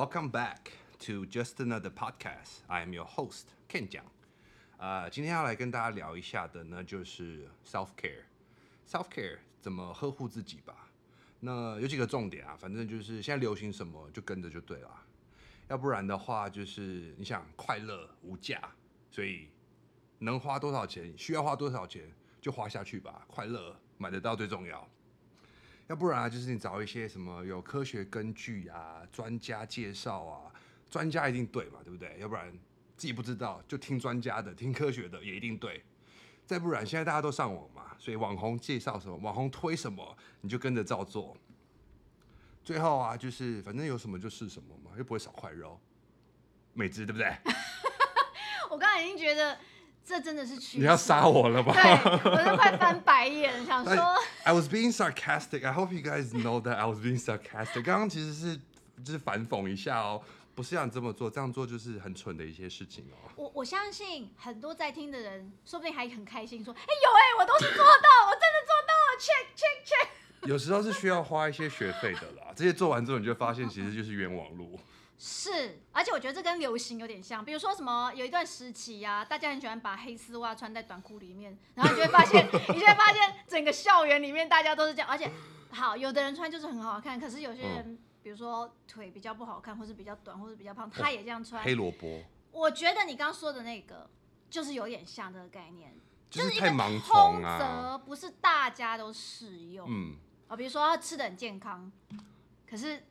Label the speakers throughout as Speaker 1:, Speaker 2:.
Speaker 1: Welcome back to Just Another Podcast. I am your host Ken 讲。呃，今天要来跟大家聊一下的呢，就是 self care。self care 怎么呵护自己吧？那有几个重点啊，反正就是现在流行什么就跟着就对了。要不然的话，就是你想快乐无价，所以能花多少钱，需要花多少钱就花下去吧。快乐买得到最重要。要不然啊，就是你找一些什么有科学根据啊、专家介绍啊，专家一定对嘛，对不对？要不然自己不知道，就听专家的、听科学的也一定对。再不然，现在大家都上网嘛，所以网红介绍什么、网红推什么，你就跟着照做。最后啊，就是反正有什么就是什么嘛，又不会少块肉，美姿对不对？
Speaker 2: 我刚才已经觉得。这真的是趋势。
Speaker 1: 你要杀我了吧？
Speaker 2: 对，我都快翻白眼，想说。
Speaker 1: I was being sarcastic. I hope you guys know that I was being sarcastic. 刚刚其实是就是反讽一下哦，不是让你这么做，这样做就是很蠢的一些事情哦。
Speaker 2: 我我相信很多在听的人，说不定还很开心，说：“哎有哎，我都是做到，我真的做到了，check check check。”
Speaker 1: 有时候是需要花一些学费的啦，这些做完之后，你就发现其实就是冤枉路。
Speaker 2: 是，而且我觉得这跟流行有点像，比如说什么有一段时期呀、啊，大家很喜欢把黑丝袜穿在短裤里面，然后你就会发现，你就会发现整个校园里面大家都是这样，而且好，有的人穿就是很好看，可是有些人，嗯、比如说腿比较不好看，或是比较短，或是比较胖，他也这样穿。
Speaker 1: 黑萝卜。
Speaker 2: 我觉得你刚刚说的那个就是有点像这个概念，
Speaker 1: 就是太盲从啊，
Speaker 2: 不是大家都适用。嗯，啊，比如说他吃的很健康，可是。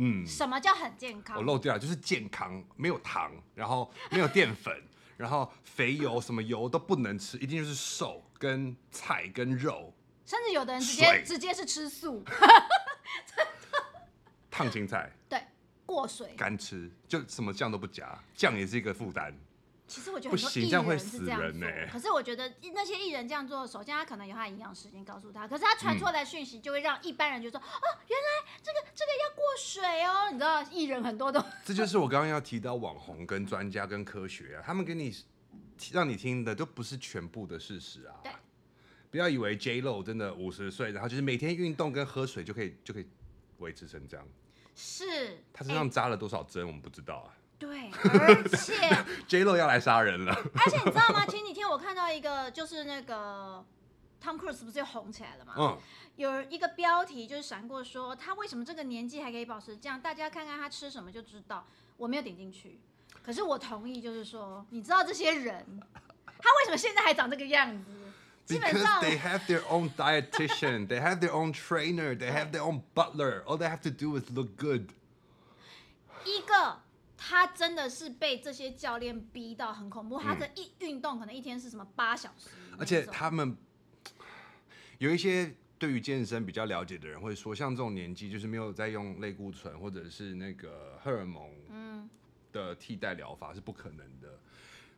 Speaker 2: 嗯，什么叫很健康？
Speaker 1: 我漏掉了，就是健康，没有糖，然后没有淀粉，然后肥油什么油都不能吃，一定就是瘦跟菜跟肉，
Speaker 2: 甚至有的人直接水。直接是吃素，
Speaker 1: 烫青菜，
Speaker 2: 对，过水，
Speaker 1: 干吃，就什么酱都不加，酱也是一个负担。
Speaker 2: 其实我觉得很多艺人是这样做，
Speaker 1: 欸、
Speaker 2: 可是我觉得那些艺人这样做，首先他可能有他的营养时间告诉他，可是他传出来的讯息就会让一般人就说，嗯、哦，原来这个这个要过水哦，你知道艺人很多都，
Speaker 1: 这就是我刚刚要提到网红跟专家跟科学啊，他们给你让你听的都不是全部的事实啊，
Speaker 2: 对，
Speaker 1: 不要以为 J Lo 真的五十岁，然后就是每天运动跟喝水就可以就可以维持成这样，
Speaker 2: 是，
Speaker 1: 他身上扎了多少针，欸、我们不知道啊。
Speaker 2: 对，而且
Speaker 1: J Lo 要来杀人了。
Speaker 2: 而且你知道吗？前几天我看到一个，就是那个 Tom Cruise 不是又红起来了吗？嗯。有一个标题就是闪过说，他为什么这个年纪还可以保持这样？大家看看他吃什么就知道。我没有点进去，可是我同意，就是说，你知道这些人，他为什么现在还长这个样子？基本上
Speaker 1: Because they have their own dietitian, they have their own trainer, they have their own butler. All they have to do is look good.
Speaker 2: 一个。他真的是被这些教练逼到很恐怖，他的一运动可能一天是什么八小时，
Speaker 1: 而且他们有一些对于健身比较了解的人会说，像这种年纪就是没有在用类固醇或者是那个荷尔蒙的替代疗法是不可能的。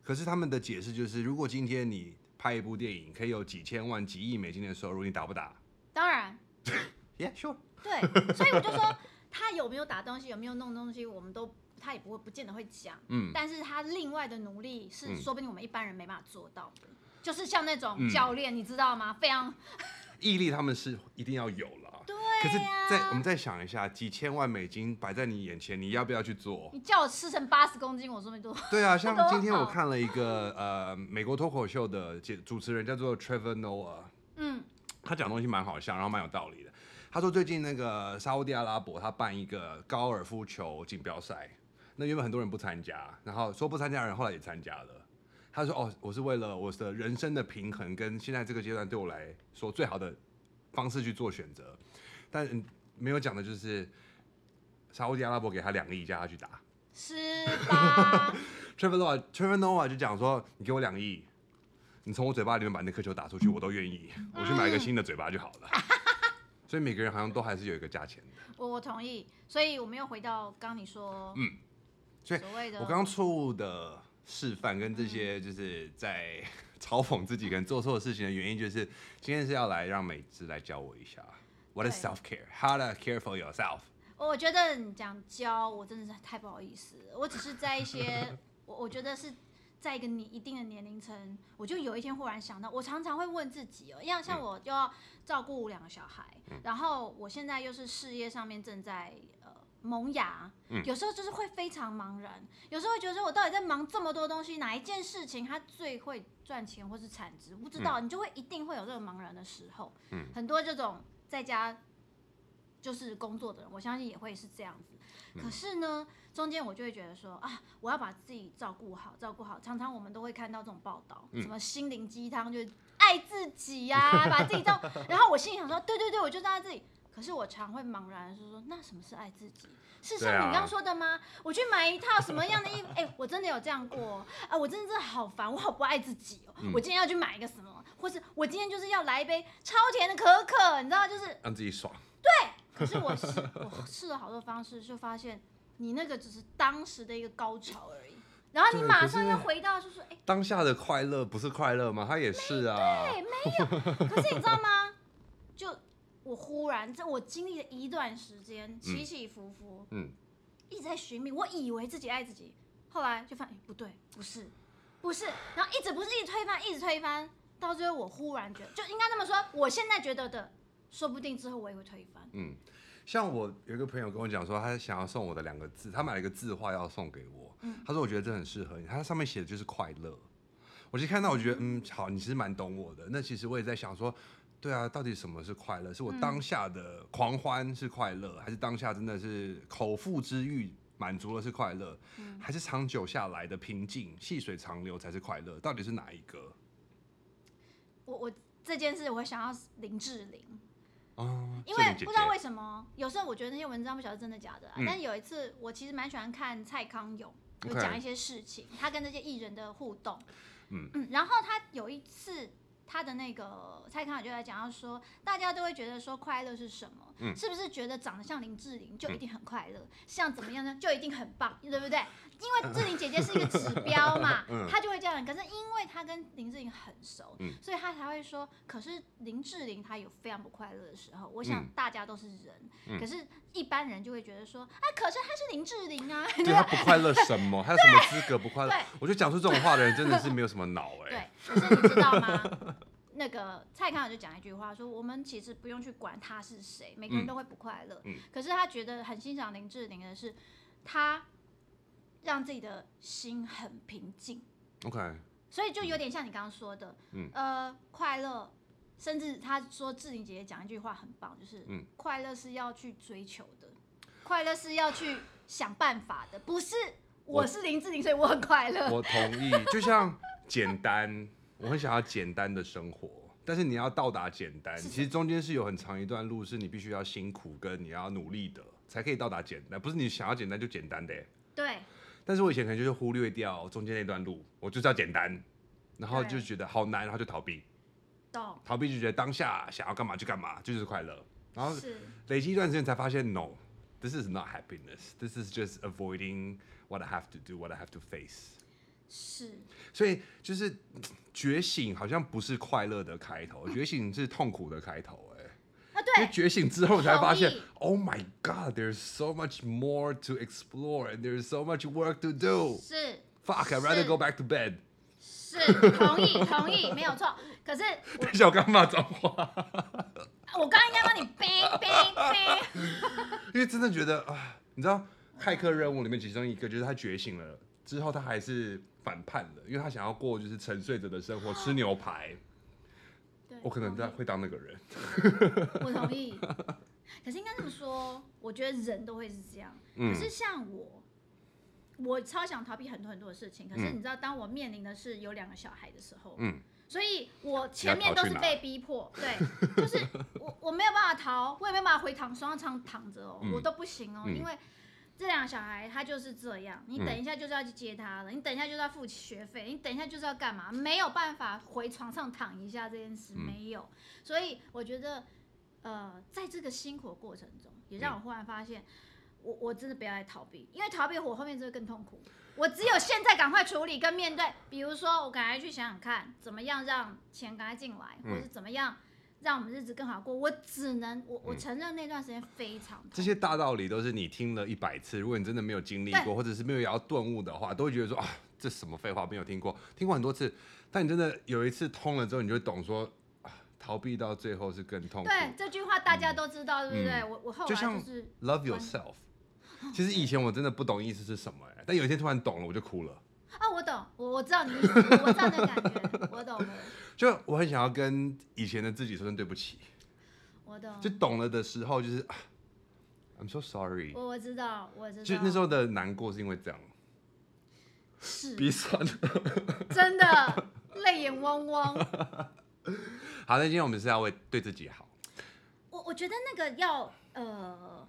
Speaker 1: 可是他们的解释就是，如果今天你拍一部电影可以有几千万、几亿美金的收入，你打不打？
Speaker 2: 当然，
Speaker 1: Yeah, sure。
Speaker 2: 对，所以我就说他有没有打东西，有没有弄东西，我们都。他也不会不见得会讲，嗯，但是他另外的努力是说不定我们一般人没办法做到的，嗯、就是像那种教练，嗯、你知道吗？非常
Speaker 1: 毅力，他们是一定要有了。
Speaker 2: 对、啊，
Speaker 1: 可是再我们再想一下，几千万美金摆在你眼前，你要不要去做？
Speaker 2: 你叫我吃成八十公斤，我说没做。
Speaker 1: 对啊，像今天我看了一个呃美国脱口秀的主持人叫做 Trevor Noah，嗯，他讲东西蛮好笑，然后蛮有道理的。他说最近那个沙乌地阿拉伯他办一个高尔夫球锦标赛。那原本很多人不参加，然后说不参加的人后来也参加了。他说：“哦，我是为了我的人生的平衡跟现在这个阶段对我来说最好的方式去做选择。”但没有讲的就是沙乌地阿拉伯给他两个亿叫他去打，
Speaker 2: 是吧？
Speaker 1: Trevor Trevor Noah 就讲说：“你给我两亿，你从我嘴巴里面把那颗球打出去，我都愿意。我去买一个新的嘴巴就好了。嗯”所以每个人好像都还是有一个价钱的。
Speaker 2: 我我同意，所以我们又回到刚你说，嗯。
Speaker 1: 所以，我刚刚错误的示范跟这些，就是在 嘲讽自己跟做错事情的原因，就是今天是要来让美姿来教我一下，What is self care？How to care for yourself？
Speaker 2: 我觉得你讲教，我真的是太不好意思。我只是在一些，我我觉得是在一个你一定的年龄层，我就有一天忽然想到，我常常会问自己哦，像像我就要照顾两个小孩，然后我现在又是事业上面正在呃。萌芽，
Speaker 1: 嗯，
Speaker 2: 有时候就是会非常茫然，有时候会觉得说我到底在忙这么多东西，哪一件事情它最会赚钱或是产值，不知道，嗯，你就会一定会有这个茫然的时候。
Speaker 1: 嗯，
Speaker 2: 很多这种在家就是工作的人，我相信也会是这样子。可是呢，中间我就会觉得说啊，我要把自己照顾好，照顾好。常常我们都会看到这种报道，什么心灵鸡汤，就是爱自己呀，啊，把自己照。然后我心里想说，对对对，我就在自己。可是我常会茫然的说说，那什么是爱自己？是像你刚刚说的吗？啊、我去买一套什么样的衣服？哎、欸，我真的有这样过啊！我真的真的好烦，我好不爱自己哦。嗯、我今天要去买一个什么，或是我今天就是要来一杯超甜的可可，你知道，就是
Speaker 1: 让自己爽。
Speaker 2: 对，可是我试我试了好多方式，就发现你那个只是当时的一个高潮而已，然后你马上又回到就是说，哎，
Speaker 1: 当下的快乐不是快乐吗？他也是啊。
Speaker 2: 对，没有。可是你知道吗？就。我忽然，在我经历了一段时间起起伏伏，
Speaker 1: 嗯，
Speaker 2: 一直在寻觅，我以为自己爱自己，后来就发现，欸，不对，不是，不是，然后一直不是一直推翻，一直推翻，到最后我忽然觉得，就应该这么说，我现在觉得的，说不定之后我也会推翻。
Speaker 1: 嗯，像我有一个朋友跟我讲说，他想要送我的两个字，他买了一个字画要送给我，嗯，他说我觉得这很适合你，他上面写的就是快乐，我就看到我觉得，嗯，好，你其实蛮懂我的，那其实我也在想说。对啊，到底什么是快乐？是我当下的狂欢是快乐，嗯、还是当下真的是口腹之欲满足了是快乐，嗯、还是长久下来的平静细水长流才是快乐？到底是哪一个？
Speaker 2: 我我这件事我会想要林志玲，哦，因为不知道为什么，有时候我觉得那些文章不晓得真的假的，啊，嗯、但有一次我其实蛮喜欢看蔡康永，有讲一些事情.他跟那些艺人的互动，嗯嗯，然后他有一次。他的那个蔡康永就在讲，到说大家都会觉得说快乐是什么？嗯，是不是觉得长得像林志玲就一定很快乐？嗯、像怎么样呢？就一定很棒，对不对？因为志玲姐姐是一个指标嘛，嗯、他就会这样。可是因为她跟林志玲很熟，嗯、所以她才会说。可是林志玲她有非常不快乐的时候。我想大家都是人，嗯、可是一般人就会觉得说，哎，可是她是林志玲啊，
Speaker 1: 对他不快乐什么？她有什么资格不快乐？我觉得讲出这种话的人真的是没有什么脑哎、
Speaker 2: 欸。对，可是你知道吗？那个蔡康永就讲一句话，说我们其实不用去管他是谁，每个人都会不快乐。嗯嗯、可是他觉得很欣赏林志玲的是，他让自己的心很平静。
Speaker 1: OK，
Speaker 2: 所以就有点像你刚刚说的，嗯、呃，快乐，甚至他说志玲姐姐讲一句话很棒，就是，嗯、快乐是要去追求的，快乐是要去想办法的，不是我是林志玲，所以我很快乐。
Speaker 1: 我同意，就像简单。我很想要简单的生活，但是你要到达简单，其实中间是有很长一段路，是你必须要辛苦跟你要努力的，才可以到达简单，不是你想要简单就简单的。
Speaker 2: 对。
Speaker 1: 但是我以前可能就是忽略掉中间那段路，我就是要简单，然后就觉得好难，然后就逃避。
Speaker 2: 懂。
Speaker 1: 逃避就觉得当下想要干嘛就干嘛，就是快乐。然后累积一段时间才发现，no，this is not happiness，this is just avoiding what I have to do，what I have to face。
Speaker 2: 是，
Speaker 1: 所以就是觉醒好像不是快乐的开头，觉醒是痛苦的开头，哎，
Speaker 2: 啊对，
Speaker 1: 因为觉醒之后才发现，Oh my God，there's so much more to explore and there's so much work to do。
Speaker 2: 是
Speaker 1: ，Fuck，I'd rather go back to bed。
Speaker 2: 是，同意 同意，没有错。可是，
Speaker 1: 等一下我刚骂脏话，
Speaker 2: 我刚刚应该帮你背背背，
Speaker 1: 因为真的觉得啊，你知道骇客任务里面其中一个就是他觉醒了之后，他还是。反叛了，因为他想要过就是沉睡着的生活，吃牛排。
Speaker 2: 对，
Speaker 1: 我可能在会当那个人。
Speaker 2: 我同意。可是应该这么说，我觉得人都会是这样。嗯、可是像我，我超想逃避很多很多的事情。可是你知道，当我面临的是有两个小孩的时候，嗯，所以我前面都是被逼迫，对，就是我 我没有办法逃，我也没有办法回躺床上躺着哦，嗯、我都不行哦，嗯、因为。这两个小孩他就是这样，你等一下就是要去接他了，嗯、你等一下就是要付学费，你等一下就是要干嘛？没有办法回床上躺一下这件事、嗯、没有，所以我觉得，呃，在这个辛苦的过程中，也让我忽然发现，嗯、我我真的不要再逃避，因为逃避我后面就会更痛苦。我只有现在赶快处理跟面对，比如说我赶快去想想看，怎么样让钱赶快进来，或者是怎么样。让我们日子更好过，我只能我我承认那段时间非常、嗯。
Speaker 1: 这些大道理都是你听了一百次，如果你真的没有经历过，或者是没有要顿悟的话，都会觉得说啊，这什么废话，没有听过，听过很多次，但你真的有一次通了之后，你就会懂说，啊，逃避到最后是更痛苦。
Speaker 2: 对，这句话大家都知道，嗯、对不对？我我后来就是
Speaker 1: love yourself。其实以前我真的不懂意思是什么哎，但有一天突然懂了，我就哭了。
Speaker 2: 啊，我懂，我我知道你意思，我知道那感觉，我懂了。
Speaker 1: 就我很想要跟以前的自己说声对不起。
Speaker 2: 我懂。
Speaker 1: 就懂了的时候，就是 I'm so sorry。
Speaker 2: 我我知道，我知道。
Speaker 1: 就那时候的难过是因为这样。
Speaker 2: 是。
Speaker 1: 鼻酸。
Speaker 2: 真的，泪眼汪汪。
Speaker 1: 好，那今天我们是要为对自己好。
Speaker 2: 我我觉得那个要呃，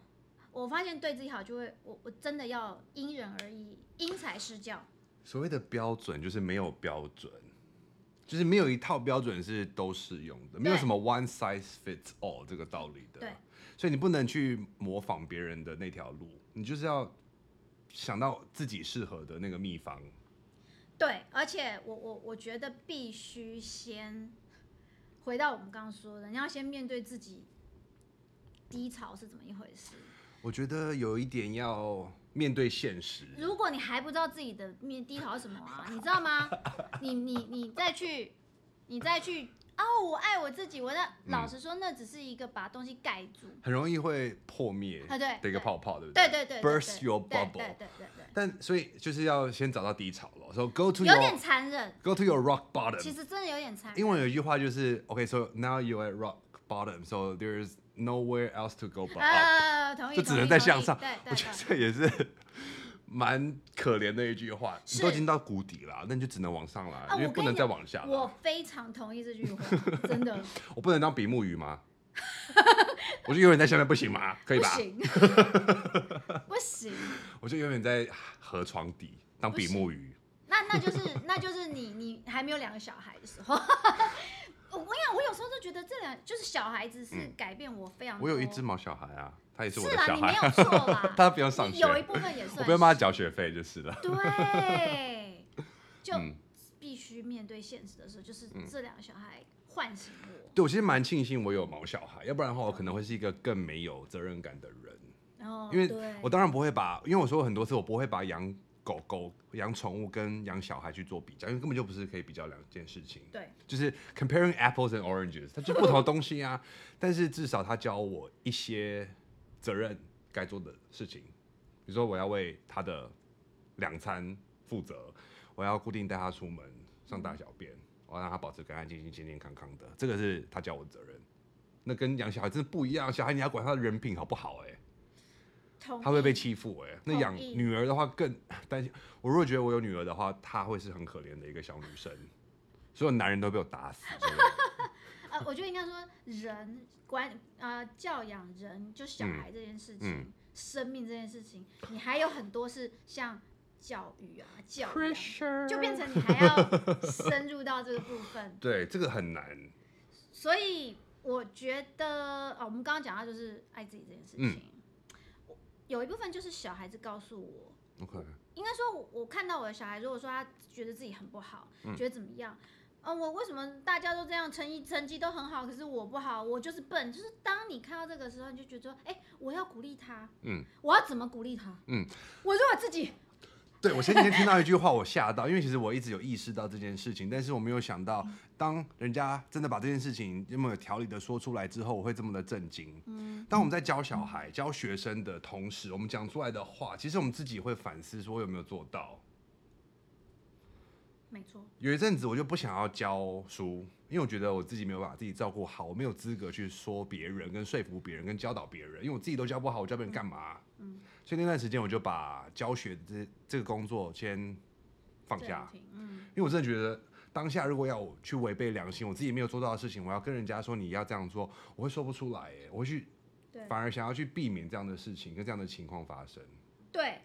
Speaker 2: 我发现对自己好就会，我我真的要因人而异，因材施教。
Speaker 1: 所谓的标准就是没有标准，就是没有一套标准是都适用的，没有什么 one size fits all 这个道理的。
Speaker 2: 对，
Speaker 1: 所以你不能去模仿别人的那条路，你就是要想到自己适合的那个秘方。
Speaker 2: 对，而且我我我觉得必须先回到我们刚刚说的，你要先面对自己低潮是怎么一回事。
Speaker 1: 我觉得有一点要。面对现实，
Speaker 2: 如果你还不知道自己的面低潮是什么啊，你知道吗？你你你再去，你再去哦，我爱我自己。我那老实说，那只是一个把东西盖住，
Speaker 1: 很容易会破灭
Speaker 2: 啊，对，
Speaker 1: 的一个泡泡，对不
Speaker 2: 对？对对对
Speaker 1: ，burst your bubble，
Speaker 2: 对对对。
Speaker 1: 但所以就是要先找到低潮了，so go to
Speaker 2: 有点残忍
Speaker 1: ，go to your rock bottom。
Speaker 2: 其实真的有点残忍。
Speaker 1: 英文有一句话就是，OK，so now you're at rock bottom，so there's nowhere else to go but up，
Speaker 2: 同意，
Speaker 1: 就只能再向上。
Speaker 2: 对，
Speaker 1: 我觉得这也是。蛮可怜的一句话，你都已经到谷底了，那你就只能往上来，因为不能再往下了。
Speaker 2: 我非常同意这句话，真的。
Speaker 1: 我不能当比目鱼吗？我就永远在下面不行吗？可以吧？
Speaker 2: 不行，不行。
Speaker 1: 我就永远在河床底当比目鱼。
Speaker 2: 那那就是那就是你你还没有两个小孩的时候。我跟你讲，我有时候都觉得这两就是小孩子是改变我非常多。
Speaker 1: 我有一只毛小孩啊。他也是我的
Speaker 2: 小孩，是啦，你没有错啦。
Speaker 1: 他不用上学，
Speaker 2: 有一部分也 算。
Speaker 1: 我不用帮他缴学费就是了。
Speaker 2: 对，就必须面对现实的时候，就是这两个小孩唤醒我。
Speaker 1: 对，我其实蛮庆幸我有毛小孩，要不然的话，我可能会是一个更没有责任感的人。
Speaker 2: 哦，
Speaker 1: 因为我当然不会把，因为我说过很多次，我不会把养狗狗、养宠物跟养小孩去做比较，因为根本就不是可以比较两件事情。
Speaker 2: 对，
Speaker 1: 就是 comparing apples and oranges，它就不同的东西啊。但是至少他教我一些。责任该做的事情，比如说我要为他的两餐负责，我要固定带他出门上大小便，我要让他保持干干净净、健健康康的，这个是他教我的责任。那跟养小孩真的不一样，小孩你要管他的人品好不好、欸？哎，他会被欺负、欸，哎，那养女儿的话更担心。我如果觉得我有女儿的话，她会是很可怜的一个小女生，所有男人都被我打死。
Speaker 2: 呃，我觉得应该说人。管啊、呃，教养人就小孩这件事情，嗯嗯、生命这件事情，你还有很多是像教育啊、教育，就变成你还要深入到这个部分。
Speaker 1: 对，这个很难。
Speaker 2: 所以我觉得，哦，我们刚刚讲到就是爱自己这件事情，嗯、有一部分就是小孩子告诉我
Speaker 1: ，OK，
Speaker 2: 应该说我，我看到我的小孩，如果说他觉得自己很不好，嗯、觉得怎么样？嗯，我为什么大家都这样，成绩成绩都很好，可是我不好，我就是笨。就是当你看到这个时候，你就觉得说，哎、欸，我要鼓励他，嗯，我要怎么鼓励他？嗯，我如果自己。
Speaker 1: 对，我前几天听到一句话，我吓到，因为其实我一直有意识到这件事情，但是我没有想到，当人家真的把这件事情这么有条理的说出来之后，我会这么的震惊。嗯，当我们在教小孩、教学生的同时，我们讲出来的话，其实我们自己会反思，说我有没有做到。
Speaker 2: 没错，
Speaker 1: 有一阵子我就不想要教书，因为我觉得我自己没有把自己照顾好，我没有资格去说别人、跟说服别人、跟教导别人，因为我自己都教不好，我教别人干嘛？嗯，所以那段时间我就把教学这这个工作先放下，嗯，因为我真的觉得当下如果要我去违背良心，我自己没有做到的事情，我要跟人家说你要这样做，我会说不出来，哎，我会去，对，反而想要去避免这样的事情跟这样的情况发生。
Speaker 2: 对，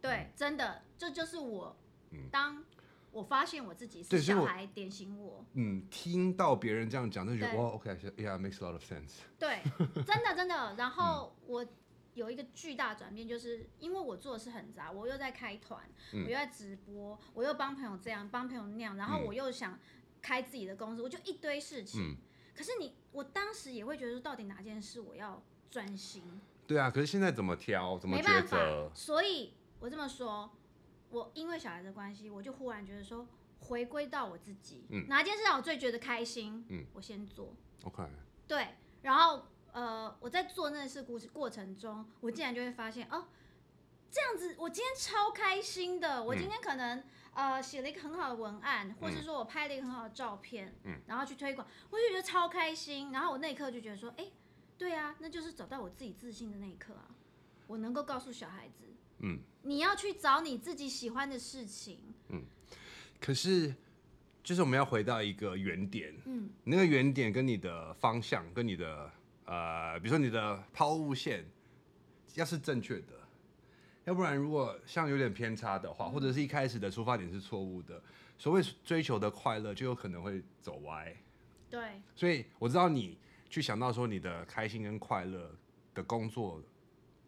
Speaker 2: 对，嗯，真的，这就是我，嗯，当。我发现我自己是小孩点醒我，
Speaker 1: 嗯，听到别人这样讲，就觉得哇，OK，Yeah，makes a lot of sense。
Speaker 2: 对，真的真的。然后我有一个巨大转变，就是因为我做的是很杂，我又在开团，我又在直播，我又帮朋友这样，帮朋友那样，然后我又想开自己的公司，我就一堆事情。可是你，我当时也会觉得说，到底哪件事我要专心？对
Speaker 1: 啊，可是现在怎么挑？怎么抉择？没办法。
Speaker 2: 所以我这么说。我因为小孩的关系，我就忽然觉得说，回归到我自己，嗯、哪件事让我最觉得开心，嗯、我先做。
Speaker 1: OK。
Speaker 2: 对，然后呃，我在做那件事过过程中，我竟然就会发现，哦，这样子，我今天超开心的。我今天可能、嗯、呃写了一个很好的文案，或是说我拍了一个很好的照片，嗯，然后去推广，我就觉得超开心。然后我那一刻就觉得说，哎、欸，对啊，那就是找到我自己自信的那一刻啊。我能够告诉小孩子，嗯，你要去找你自己喜欢的事情，
Speaker 1: 嗯。可是，就是我们要回到一个原点，嗯，那个原点跟你的方向，跟你的呃，比如说你的抛物线，要是正确的。要不然，如果像有点偏差的话，或者是一开始的出发点是错误的，所谓追求的快乐就有可能会走歪。
Speaker 2: 对。
Speaker 1: 所以我知道你去想到说你的开心跟快乐的工作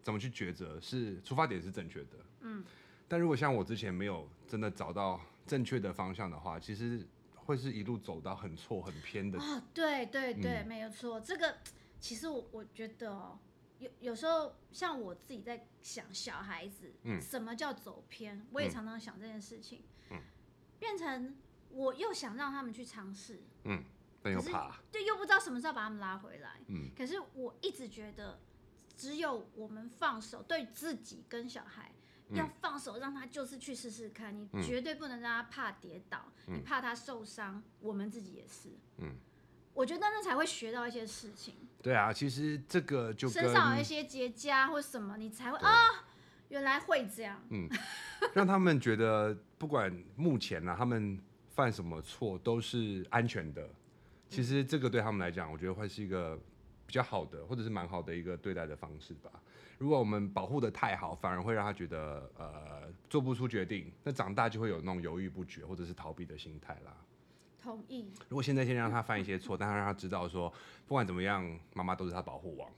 Speaker 1: 怎么去抉择，是出发点是正确的。嗯。但如果像我之前没有真的找到正确的方向的话，其实会是一路走到很错很偏的。
Speaker 2: 哦，对对对，嗯、没有错。这个其实我我觉得哦。有有时候像我自己在想小孩子，嗯，什么叫走偏？我也常常想这件事情，嗯，变成我又想让他们去尝试，
Speaker 1: 嗯，但又怕，
Speaker 2: 对，又不知道什么时候把他们拉回来，嗯，可是我一直觉得，只有我们放手，对自己跟小孩要放手，让他就是去试试看，你绝对不能让他怕跌倒，你怕他受伤，我们自己也是，嗯。我觉得那才会学到一些事情。
Speaker 1: 对啊，其实这个就
Speaker 2: 身上有一些结痂或什么，你才会啊，原来会这样。
Speaker 1: 嗯，让他们觉得不管目前呢、啊，他们犯什么错都是安全的。其实这个对他们来讲，我觉得会是一个比较好的，或者是蛮好的一个对待的方式吧。如果我们保护得太好，反而会让他觉得呃做不出决定，那长大就会有那种犹豫不决或者是逃避的心态啦。
Speaker 2: 同意。
Speaker 1: 如果现在先让他犯一些错，但他让他知道说，不管怎么样，妈妈都是他保护网，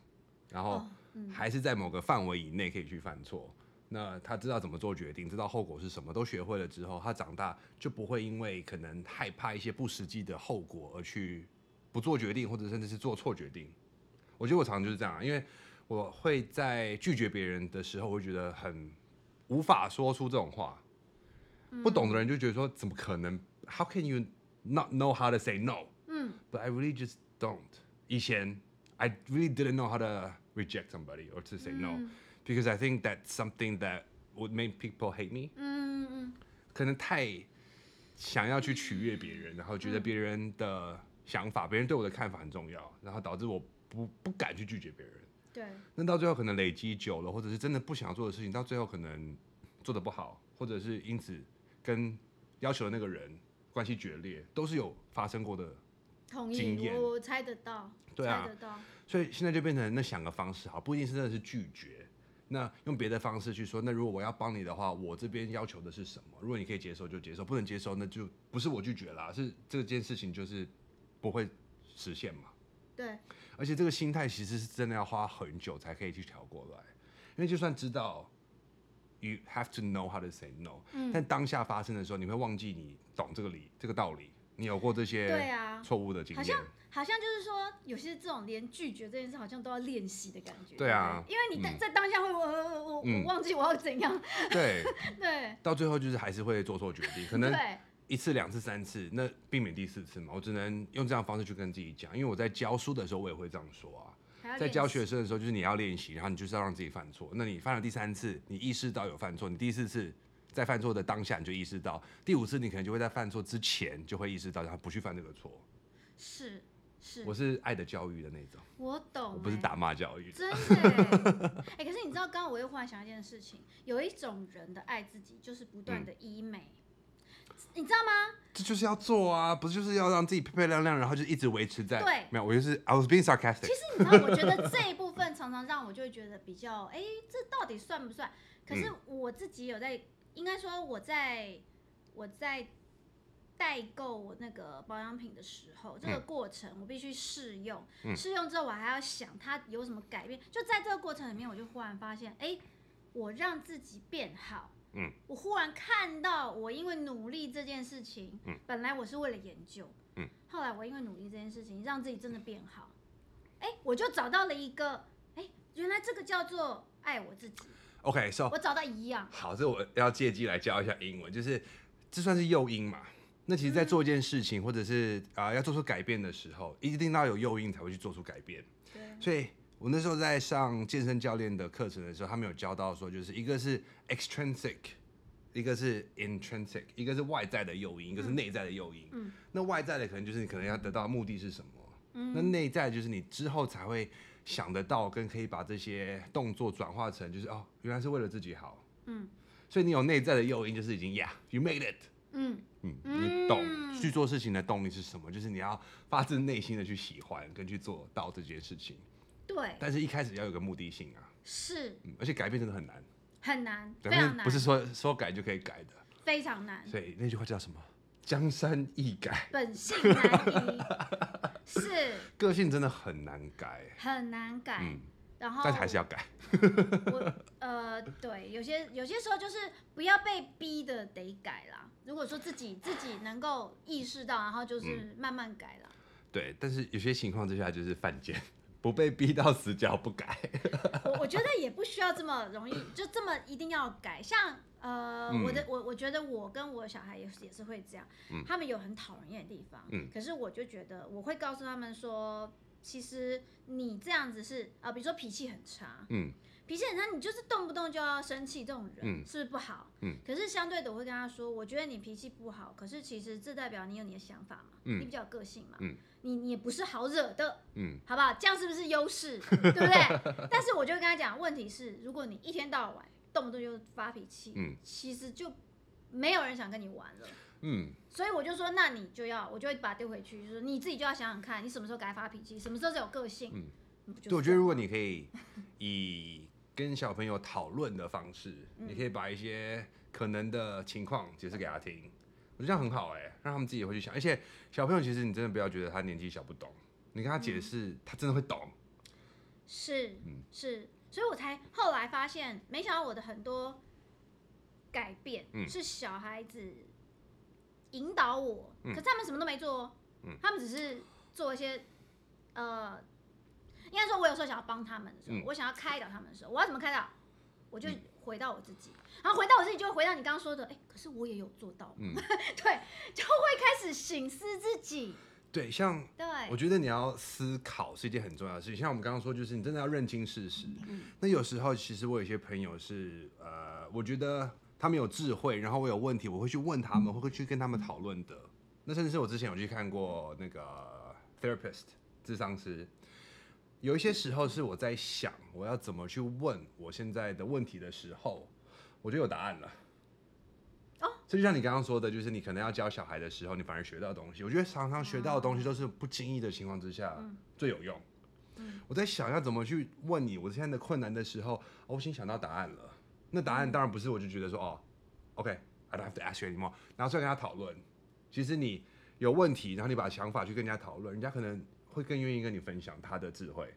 Speaker 1: 然后还是在某个范围以内可以去犯错。那他知道怎么做决定，知道后果是什么，都学会了之后，他长大就不会因为可能害怕一些不实际的后果而去不做决定，或者甚至是做错决定。我觉得我常常就是这样，因为我会在拒绝别人的时候，我会觉得很无法说出这种话。不懂的人就觉得说，怎么可能？How can you？Not know how to say no，嗯，but I really just don't。以前，I really didn't know how to reject somebody or to say no，because I think that's something that would make people hate me。可能太想要去取悦别人，然后觉得别人的想法、别人对我的看法很重要，然后导致我不不敢去拒绝别人。
Speaker 2: 对。
Speaker 1: 那到最后可能累积久了，或者是真的不想做的事情，到最后可能做的不好，或者是因此跟要求的那个人。关系决裂都是有发生过的经验，
Speaker 2: 我猜得到，
Speaker 1: 对啊，猜得到。所以现在就变成那想个方式，好，不一定是真的是拒绝，那用别的方式去说。那如果我要帮你的话，我这边要求的是什么？如果你可以接受就接受，不能接受那就不是我拒绝啦，是这件事情就是不会实现嘛。
Speaker 2: 对，
Speaker 1: 而且这个心态其实是真的要花很久才可以去调过来，因为就算知道。You have to know how to say no。嗯。但当下发生的时候，你会忘记你懂这个理、这个道理。你有过这些对啊错误的经验。
Speaker 2: 好像好像就是说，有些这种连拒绝这件事，好像都要练习的感觉。
Speaker 1: 对啊。
Speaker 2: 因为你在在当下会我我我忘记我要怎样。
Speaker 1: 对。
Speaker 2: 对。
Speaker 1: 到最后就是还是会做错决定，可能一次、两次、三次，那避免第四次嘛。我只能用这样的方式去跟自己讲，因为我在教书的时候，我也会这样说啊。在教学生的时候，就是你要练习，然后你就是要让自己犯错。那你犯了第三次，你意识到有犯错，你第四次在犯错的当下你就意识到，第五次你可能就会在犯错之前就会意识到，然后不去犯这个错。
Speaker 2: 是是，
Speaker 1: 我是爱的教育的那种。
Speaker 2: 我懂，
Speaker 1: 我不是打骂教育。
Speaker 2: 真的。哎，可是你知道，刚刚我又忽然想一件事情，有一种人的爱自己，就是不断的医美。嗯你知道吗？
Speaker 1: 这就是要做啊，不是就是要让自己漂漂亮亮，然后就一直维持在。
Speaker 2: 对，
Speaker 1: 没有，我就是 I was being sarcastic。
Speaker 2: 其实你知道，我觉得这一部分常常让我就会觉得比较，哎，这到底算不算？可是我自己有在，嗯、应该说我在我在代购我那个保养品的时候，这个过程我必须试用，嗯、试用之后我还要想它有什么改变。就在这个过程里面，我就忽然发现，哎，我让自己变好。嗯，我忽然看到，我因为努力这件事情，嗯，本来我是为了研究，嗯，后来我因为努力这件事情，让自己真的变好，哎，我就找到了一个，哎，原来这个叫做爱我自己。
Speaker 1: OK，so
Speaker 2: 我找到一样。
Speaker 1: 好，这我要借机来教一下英文，就是这算是诱因嘛？那其实，在做一件事情，或者是啊要做出改变的时候，一定要有诱因才会去做出改变。对，所以。我那时候在上健身教练的课程的时候，他们有教到说，就是一个是 extrinsic，一个是 intrinsic，一个是外在的诱因，一个是内在的诱因。嗯。那外在的可能就是你可能要得到的目的是什么？嗯。那内在就是你之后才会想得到，跟可以把这些动作转化成，就是哦，原来是为了自己好。嗯。所以你有内在的诱因，就是已经，Yeah，you made it。嗯嗯，你懂去做事情的动力是什么？就是你要发自内心的去喜欢跟去做到这件事情。
Speaker 2: 对。
Speaker 1: 但是一开始要有个目的性啊。
Speaker 2: 是。
Speaker 1: 嗯，而且改变真的很难。
Speaker 2: 很难，非常难。
Speaker 1: 不是说说改就可以改的。
Speaker 2: 非常难。
Speaker 1: 所以那句话叫什么？江山易改，
Speaker 2: 本性难移。是。
Speaker 1: 个性真的很难改。
Speaker 2: 很难改。嗯。然后。
Speaker 1: 但是还是要改。
Speaker 2: 我呃，对，有些有些时候就是不要被逼的得改啦。如果说自己自己能够意识到，然后就是慢慢改了。
Speaker 1: 对，但是有些情况之下就是犯贱，不被逼到死角不改。
Speaker 2: 我我觉得也不需要这么容易，就这么一定要改。像呃，嗯、我的我我觉得我跟我小孩也是也是会这样，嗯、他们有很讨人厌的地方，嗯、可是我就觉得我会告诉他们说，其实你这样子是啊、呃，比如说脾气很差，嗯。脾气很差，你就是动不动就要生气，这种人、嗯、是不是不好？嗯。可是相对的，我会跟他说，我觉得你脾气不好，可是其实这代表你有你的想法嘛，嗯、你比较有个性嘛，嗯、你你也不是好惹的，嗯，好不好？这样是不是优势？对不对？但是我就跟他讲，问题是，如果你一天到晚动不动就发脾气，嗯，其实就没有人想跟你玩了，嗯。所以我就说，那你就要，我就会把它丢回去，就是你自己就要想想看，你什么时候该发脾气，什么时候是有个性，嗯。
Speaker 1: 对，我觉得如果你可以 以跟小朋友讨论的方式，嗯、你可以把一些可能的情况解释给他听，我觉得这样很好哎、欸，让他们自己会去想。而且小朋友其实你真的不要觉得他年纪小不懂，你跟他解释，嗯、他真的会懂。
Speaker 2: 是，嗯，是，所以我才后来发现，没想到我的很多改变是小孩子引导我，嗯、可是他们什么都没做，嗯、他们只是做一些呃。应该说，我有时候想要帮他们的时候，嗯、我想要开导他们的时候，我要怎么开导？我就回到我自己，嗯、然后回到我自己，就会回到你刚刚说的，哎、欸，可是我也有做到，嗯，对，就会开始醒思自己。
Speaker 1: 对，像，对，我觉得你要思考是一件很重要的事情。像我们刚刚说，就是你真的要认清事实。嗯、那有时候，其实我有些朋友是，呃，我觉得他们有智慧，然后我有问题，我会去问他们，会去跟他们讨论的。那甚至是我之前有去看过那个 therapist，智商师。有一些时候是我在想我要怎么去问我现在的问题的时候，我就有答案了。哦，这就像你刚刚说的，就是你可能要教小孩的时候，你反而学到东西。我觉得常常学到的东西都是不经意的情况之下最有用。我在想要怎么去问你我现在的困难的时候，我先想到答案了。那答案当然不是我就觉得说哦，OK，I don't have to ask you anymore，然后再跟他讨论。其实你有问题，然后你把想法去跟人家讨论，人家可能。会更愿意跟你分享他的智慧。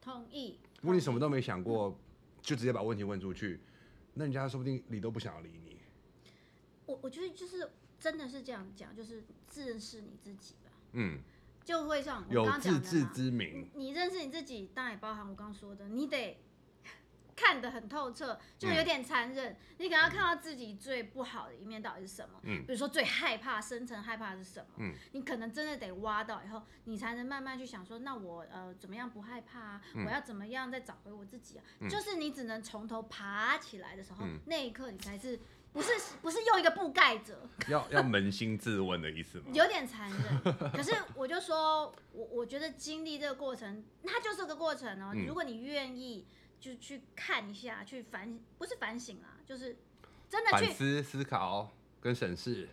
Speaker 2: 同意。
Speaker 1: 如果你什么都没想过，嗯、就直接把问题问出去，那人家说不定理都不想要理你。
Speaker 2: 我我觉得就是真的是这样讲，就是自认识你自己吧。
Speaker 1: 嗯。
Speaker 2: 就会像我刚刚讲的，
Speaker 1: 有自知之明。
Speaker 2: 你认识你自己，当然也包含我刚刚说的，你得。看得很透彻，就有点残忍。嗯、你可能要看到自己最不好的一面到底是什么？嗯，比如说最害怕、深层害怕的是什么？嗯，你可能真的得挖到以后，你才能慢慢去想说，那我呃怎么样不害怕啊？嗯、我要怎么样再找回我自己啊？嗯、就是你只能从头爬起来的时候，嗯、那一刻你才是不是不是用一个布盖着？
Speaker 1: 要要扪心自问的意思吗？
Speaker 2: 有点残忍。可是我就说，我我觉得经历这个过程，它就是个过程哦。嗯、如果你愿意。就去看一下，去反不是反省啦，就是真的去
Speaker 1: 反思、思考跟审视。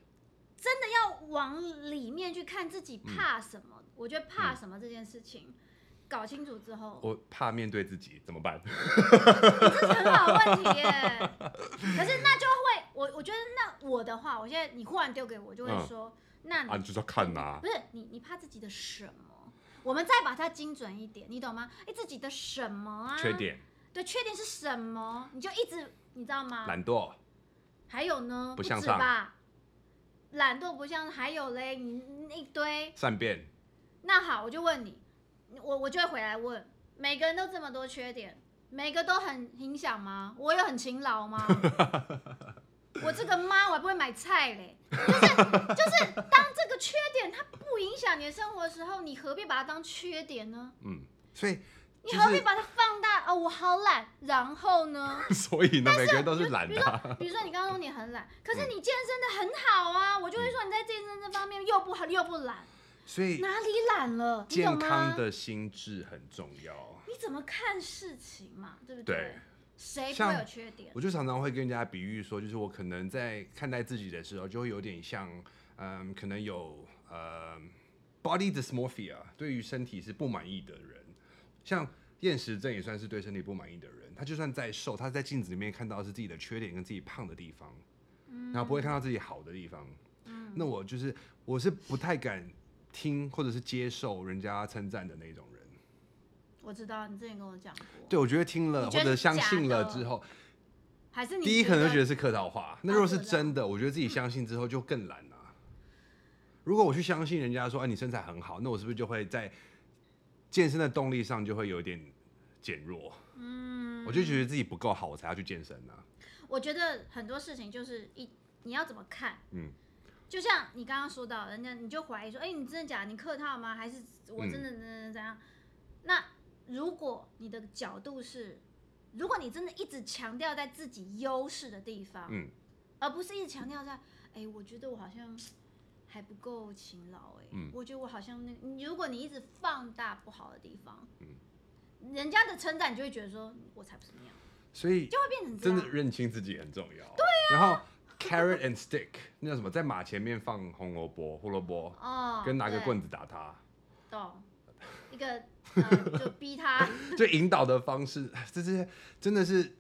Speaker 2: 真的要往里面去看自己怕什么？嗯、我觉得怕什么这件事情，嗯、搞清楚之后，
Speaker 1: 我怕面对自己怎么办？
Speaker 2: 这是很好的问题耶。可是那就会，我我觉得那我的话，我现在你忽然丢给我，就会说，嗯、那你，
Speaker 1: 啊、你就是要看呐、啊，
Speaker 2: 不是你你怕自己的什么？我们再把它精准一点，你懂吗？哎，自己的什么啊？
Speaker 1: 缺点。
Speaker 2: 对，缺点是什么？你就一直，你知道吗？
Speaker 1: 懒惰。
Speaker 2: 还有呢？
Speaker 1: 不向上。吧？
Speaker 2: 懒惰不像，还有嘞，你一堆。
Speaker 1: 善变。
Speaker 2: 那好，我就问你，我我就会回来问，每个人都这么多缺点，每个都很影响吗？我有很勤劳吗？我这个妈，我还不会买菜嘞。就是就是，当这个缺点它不影响你的生活的时候，你何必把它当缺点呢？
Speaker 1: 嗯，所以。
Speaker 2: 你何必把它放大啊、哦？我好懒，然后呢？
Speaker 1: 所以呢，每个人都是懒的、啊。
Speaker 2: 比如说，比如说你刚刚说你很懒，可是你健身的很好啊，嗯、我就会说你在健身这方面又不好又不懒。
Speaker 1: 所以
Speaker 2: 哪里懒了？
Speaker 1: 健康的心智很重要。
Speaker 2: 你怎么看事情嘛？对不
Speaker 1: 对？对。
Speaker 2: 谁不会有缺点？
Speaker 1: 我就常常会跟人家比喻说，就是我可能在看待自己的时候，就会有点像，嗯，可能有呃，body dysmorphia，对于身体是不满意的人，像厌食症也算是对身体不满意的人。他就算再瘦，他在镜子里面看到的是自己的缺点跟自己胖的地方，嗯，然后不会看到自己好的地方。嗯，那我就是我是不太敢。听或者是接受人家称赞的那种人，
Speaker 2: 我知道你之前跟我讲过。
Speaker 1: 对，我觉得听了或者相信了之后，
Speaker 2: 还是你
Speaker 1: 第一可能就觉得是客套话。那如果是真的，我觉得自己相信之后就更懒了。嗯。如果我去相信人家说，哎，你身材很好，那我是不是就会在健身的动力上就会有点减弱？嗯，我就觉得自己不够好，我才要去健身呢。
Speaker 2: 我觉得很多事情就是一你要怎么看，嗯。就像你刚刚说到，人家你就怀疑说，哎、欸，你真的假的？你客套吗？还是我真的怎怎怎样？嗯、那如果你的角度是，如果你真的一直强调在自己优势的地方，嗯，而不是一直强调在，哎、欸，我觉得我好像还不够勤劳，哎，嗯，我觉得我好像那，如果你一直放大不好的地方，嗯，人家的称赞你就会觉得说，我才不是那样，
Speaker 1: 所以
Speaker 2: 就会变成
Speaker 1: 真的认清自己很重要，
Speaker 2: 对啊，
Speaker 1: 然后。Carrot and stick，那叫什么？在马前面放红萝卜、胡萝卜，哦，跟拿个棍子打他。
Speaker 2: 懂，一个、呃、就逼他，
Speaker 1: 就引导的方式，这些真的是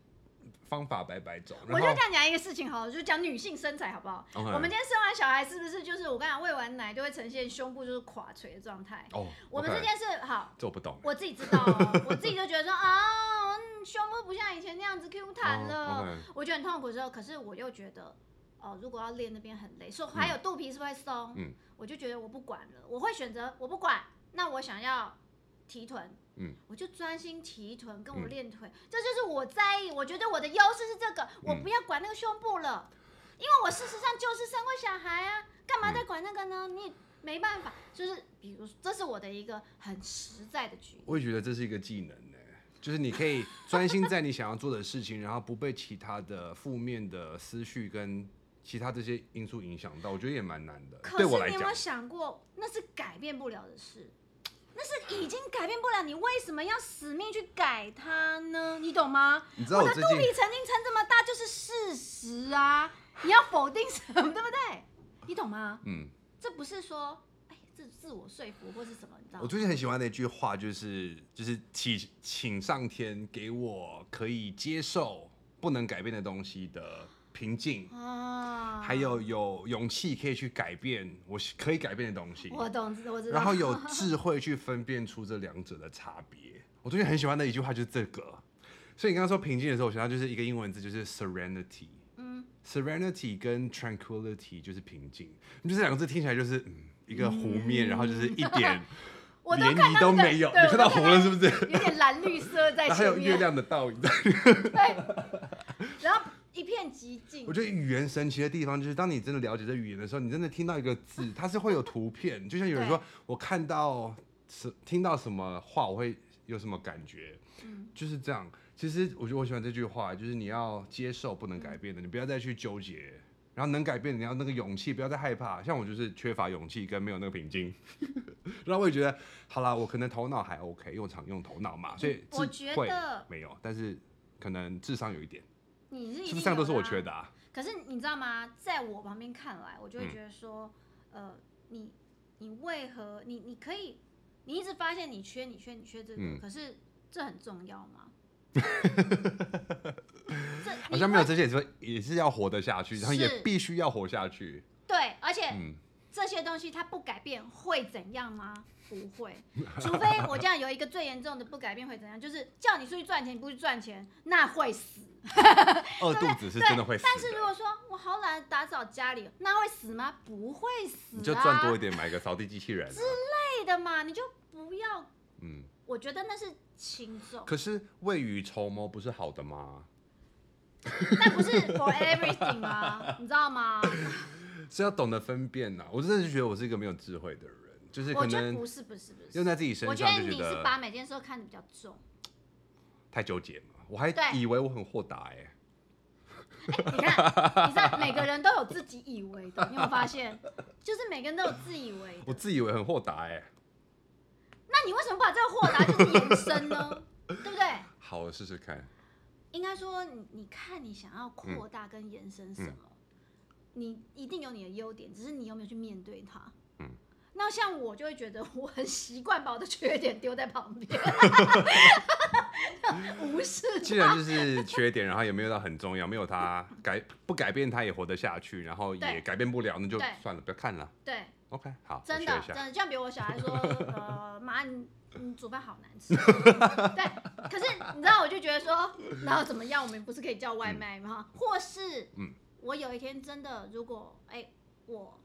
Speaker 1: 方法百百种。
Speaker 2: 我就这样讲一个事情好了，就讲女性身材好不好？Okay. 我们今天生完小孩是不是就是我刚才喂完奶就会呈现胸部就是垮垂的状态？哦、oh, okay.，我们这件事好，
Speaker 1: 这我不懂，
Speaker 2: 我自己知道、哦，我自己就觉得说啊、哦，胸部不像以前那样子 Q 弹了，oh, okay. 我觉得很痛苦的时候，可是我又觉得。哦，如果要练那边很累，说还有肚皮是不是会松？嗯，我就觉得我不管了，我会选择我不管。那我想要提臀，嗯，我就专心提臀，跟我练腿，嗯，这就是我在意。我觉得我的优势是这个，我不要管那个胸部了，嗯，因为我事实上就是生过小孩啊，干嘛再管那个呢？嗯，你没办法，就是比如，这是我的一个很实在的举例。
Speaker 1: 我也觉得这是一个技能呢，就是你可以专心在你想要做的事情，然后不被其他的负面的思绪跟。其他这些因素影响到，我觉得也蛮难的。
Speaker 2: 可是你有没有想过，那是改变不了的事，那是已经改变不了，你为什么要死命去改它呢？你懂吗？
Speaker 1: 你知道我，
Speaker 2: 我的肚皮曾经撑这么大就是事实啊！你要否定什么，对不对？你懂吗？嗯，这不是说哎，自自我说服或是什么，你知道吗？
Speaker 1: 我最近很喜欢的一句话就是，就是请请上天给我可以接受不能改变的东西的。平静啊，还有有勇气可以去改变我可以改变的东西。
Speaker 2: 我懂，我知道。
Speaker 1: 然后有智慧去分辨出这两者的差别。我最近很喜欢的一句话就是这个。所以你刚刚说平静的时候，我想到就是一个英文字，就是 serenity。嗯，serenity 跟 tranquility 就是平静。就这两个字听起来就是嗯一个湖面，嗯，然后就是一点 涟漪都没有。你看到湖了是不是？
Speaker 2: 有点蓝绿色在前面。
Speaker 1: 还有月亮的倒影。
Speaker 2: 对，然后。一片寂静。
Speaker 1: 我觉得语言神奇的地方就是，当你真的了解这语言的时候，你真的听到一个字，它是会有图片。就像有人说，我看到什听到什么话，我会有什么感觉，嗯，就是这样。其实我觉得我喜欢这句话，就是你要接受不能改变的，你不要再去纠结，然后能改变的，你要那个勇气，不要再害怕。像我就是缺乏勇气跟没有那个平静，然后我也觉得，好啦，我可能头脑还 OK，因为我常用头脑嘛，所以
Speaker 2: 我觉得
Speaker 1: 没有，但是可能智商有一点。
Speaker 2: 你是，
Speaker 1: 是不是上都是我缺的啊？
Speaker 2: 可是你知道吗？在我旁边看来，我就会觉得说，嗯、呃，你你为何你你可以，你一直发现你缺你缺你缺这个，嗯、可是这很重要吗？
Speaker 1: 好像没有这些，也是也是要活得下去，然后也必须要活下去。
Speaker 2: 对，而且、嗯、这些东西它不改变会怎样吗？不会，除非我这样有一个最严重的不改变会怎样？就是叫你出去赚钱，你不去赚钱，那会死。
Speaker 1: 饿肚子是真的会死的。
Speaker 2: 但是如果说我好懒打扫家里，那会死吗？不会死，
Speaker 1: 你就赚多一点，买个扫地机器人、啊、
Speaker 2: 之类的嘛，你就不要。嗯，我觉得那是轻重。
Speaker 1: 可是未雨绸缪不是好的吗？
Speaker 2: 那不是 for everything 吗？你知道吗？
Speaker 1: 是要懂得分辨呐、啊。我真的是觉得我是一个没有智慧的人。就是可能
Speaker 2: 不是不是不是
Speaker 1: 用在自己身上，
Speaker 2: 我觉得你是把每件事都看得比较重。
Speaker 1: 太纠结嘛，我还以为我很豁达哎、欸。
Speaker 2: 你看，你知道每个人都有自己以为的，你有没有发现？就是每个人都有自以为。
Speaker 1: 我自以为很豁达哎。
Speaker 2: 那你为什么不把这个豁达就是延伸呢？对不对？
Speaker 1: 好，我试试看。
Speaker 2: 应该说，你看你想要扩大跟延伸什么，你一定有你的优点，只是你有没有去面对它。嗯。那像我就会觉得我很习惯把我的缺点丢在旁边，无视。
Speaker 1: 既然就是缺点，然后也没有到很重要，没有它改不改变它也活得下去，然后也改变不了，那就算了，不要看了。
Speaker 2: 对
Speaker 1: ，OK，好，
Speaker 2: 真的真的，像比如我小孩说，呃，妈，你你煮饭好难吃。对，可是你知道，我就觉得说，然后怎么样，我们不是可以叫外卖吗？或是，嗯，我有一天真的，如果哎，我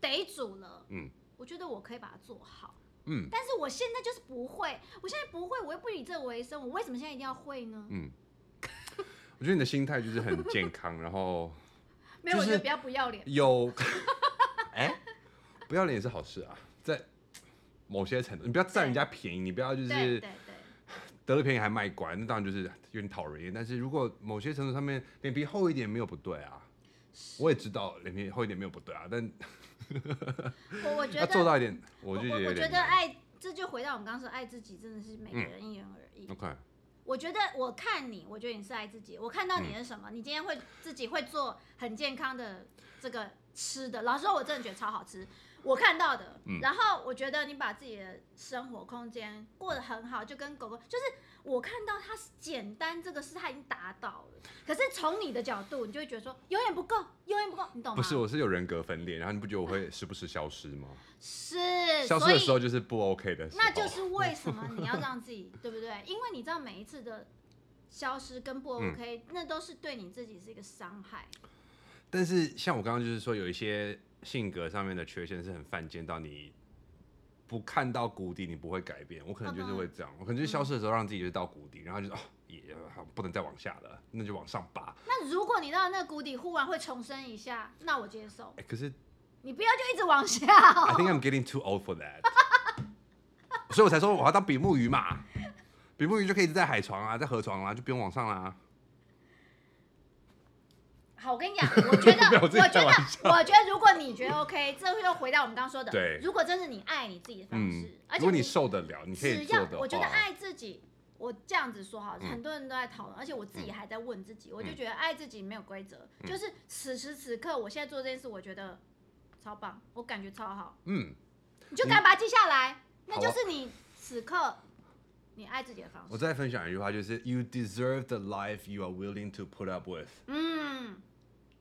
Speaker 2: 得煮了，嗯。我觉得我可以把它做好，嗯，但是我现在就是不会，我现在不会，我又不以这为生，我为什么现在一定要会呢？嗯，
Speaker 1: 我觉得你的心态就是很健康，然后
Speaker 2: 没有，我觉得比较不要脸，
Speaker 1: 有，哎、欸，不要脸也是好事啊，在某些程度，你不要占人家便宜，你不要就是得了便宜还卖乖，那当然就是有点讨人厌。但是如果某些程度上面脸皮厚一点没有不对啊，我也知道脸皮厚一点没有不对啊，但。
Speaker 2: 我我觉得
Speaker 1: 要做到一点，我就觉得
Speaker 2: 我，我觉得爱，这就回到我们刚刚说，爱自己真的是每个人因人而异。
Speaker 1: 嗯、OK，
Speaker 2: 我觉得我看你，我觉得你是爱自己。我看到你是什么？嗯、你今天会自己会做很健康的这个吃的，老实说，我真的觉得超好吃。我看到的，嗯、然后我觉得你把自己的生活空间过得很好，就跟狗狗就是。我看到它简单这个事，它已经达到了。可是从你的角度，你就会觉得说永远不够，永远不够，你懂吗？
Speaker 1: 不是，我是有人格分裂，然后你不觉得我会 时不时消失吗？
Speaker 2: 是，
Speaker 1: 消失的时候就是不 OK 的时候。
Speaker 2: 那就是为什么你要让自己，对不对？因为你知道每一次的消失跟不 OK，、嗯、那都是对你自己是一个伤害。
Speaker 1: 但是像我刚刚就是说，有一些性格上面的缺陷是很犯贱到你。不看到谷底，你不会改变。我可能就是会这样，我可能就消失的时候让自己就是到谷底，然后就哦也不能再往下了，那就往上拔。
Speaker 2: 那如果你到那个谷底忽然会重生一下，那我接受。
Speaker 1: 哎，可是
Speaker 2: 你不要就一直往下。
Speaker 1: I think I'm getting too old for that。所以我才说我要当比目鱼嘛，比目鱼就可以一直在海床啊，在河床啊，就不用往上啦。
Speaker 2: 好，我跟你讲，我觉得，我觉得，我觉得，如果你觉得 OK，这又回到我们刚刚说的，
Speaker 1: 对，
Speaker 2: 如果真是你爱你自己的方式，
Speaker 1: 嗯、而且如果你受得了，你可以做的。
Speaker 2: 我觉得爱自己，我这样子说哈，很多人都在讨论，嗯、而且我自己还在问自己，嗯、我就觉得爱自己没有规则，嗯、就是此时此刻，我现在做这件事，我觉得超棒，我感觉超好，嗯，你就赶快把它记下来，那就是你此刻你爱自己的方式。
Speaker 1: 我再分享一句话，就是 You deserve the life you are willing to put up with。嗯。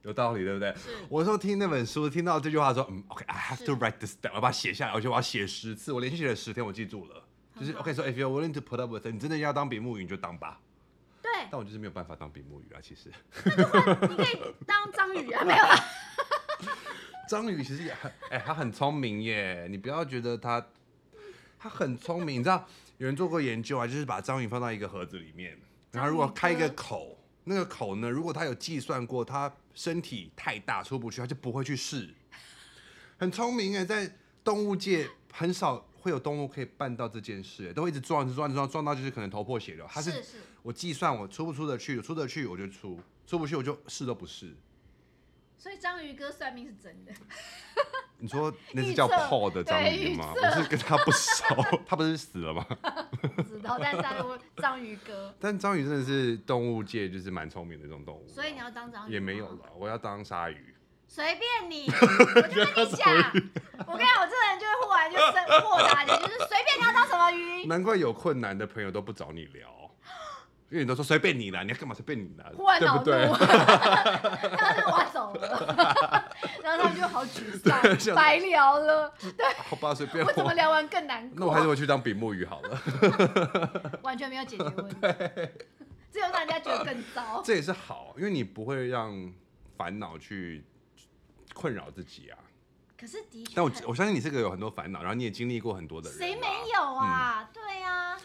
Speaker 1: 有道理，对不对？是我说听那本书，听到这句话说，嗯，OK，I、okay, have to write this down，我要把它写下来，而且我要写十次，我连续写了十天，我记住了。就是 OK，说、so、if you're willing to put up with it，你真的要当比目鱼，你就当吧。
Speaker 2: 对。
Speaker 1: 但我就是没有办法当比目鱼啊，其实。
Speaker 2: 你可以当章鱼啊，没有啊。
Speaker 1: 章鱼其实也很，哎、欸，他很聪明耶，你不要觉得他，他很聪明，你知道有人做过研究啊，就是把章鱼放到一个盒子里面，然后如果开一个口。那个口呢？如果它有计算过，它身体太大出不去，它就不会去试。很聪明哎，在动物界很少会有动物可以办到这件事，都会一直撞、一直撞、撞、撞到就是可能头破血流。它是，我计算我出不出得去，出得去我就出，出不去我就试都不试。
Speaker 2: 所以章鱼哥算命是真的。
Speaker 1: 你说那是叫 Paul 的章鱼吗？我是跟他不熟，他不是死了吗？
Speaker 2: 不 知道，但是章鱼哥。
Speaker 1: 但章鱼真的是动物界就是蛮聪明的一种动物。
Speaker 2: 所以你要当章鱼？
Speaker 1: 也没有了，我要当鲨鱼。
Speaker 2: 随便你，我就跟你讲，我跟你讲，我这个人就会忽然就生豁达一点，就是随便你要当什么鱼。
Speaker 1: 难怪有困难的朋友都不找你聊。因为你都说随便你了，你要干嘛随便你了，对不对？
Speaker 2: 他就挖走了，然后他们就好沮丧，白聊了。对，
Speaker 1: 好吧，随便。
Speaker 2: 我怎么聊完更难过？
Speaker 1: 那我还是回去当比目鱼好了。
Speaker 2: 完全没有解决问题，只有让人家觉得更糟。
Speaker 1: 这也是好，因为你不会让烦恼去困扰自己啊。
Speaker 2: 可是的确，
Speaker 1: 但我我相信你是个有很多烦恼，然后你也经历过很多的人。
Speaker 2: 谁没有啊？对。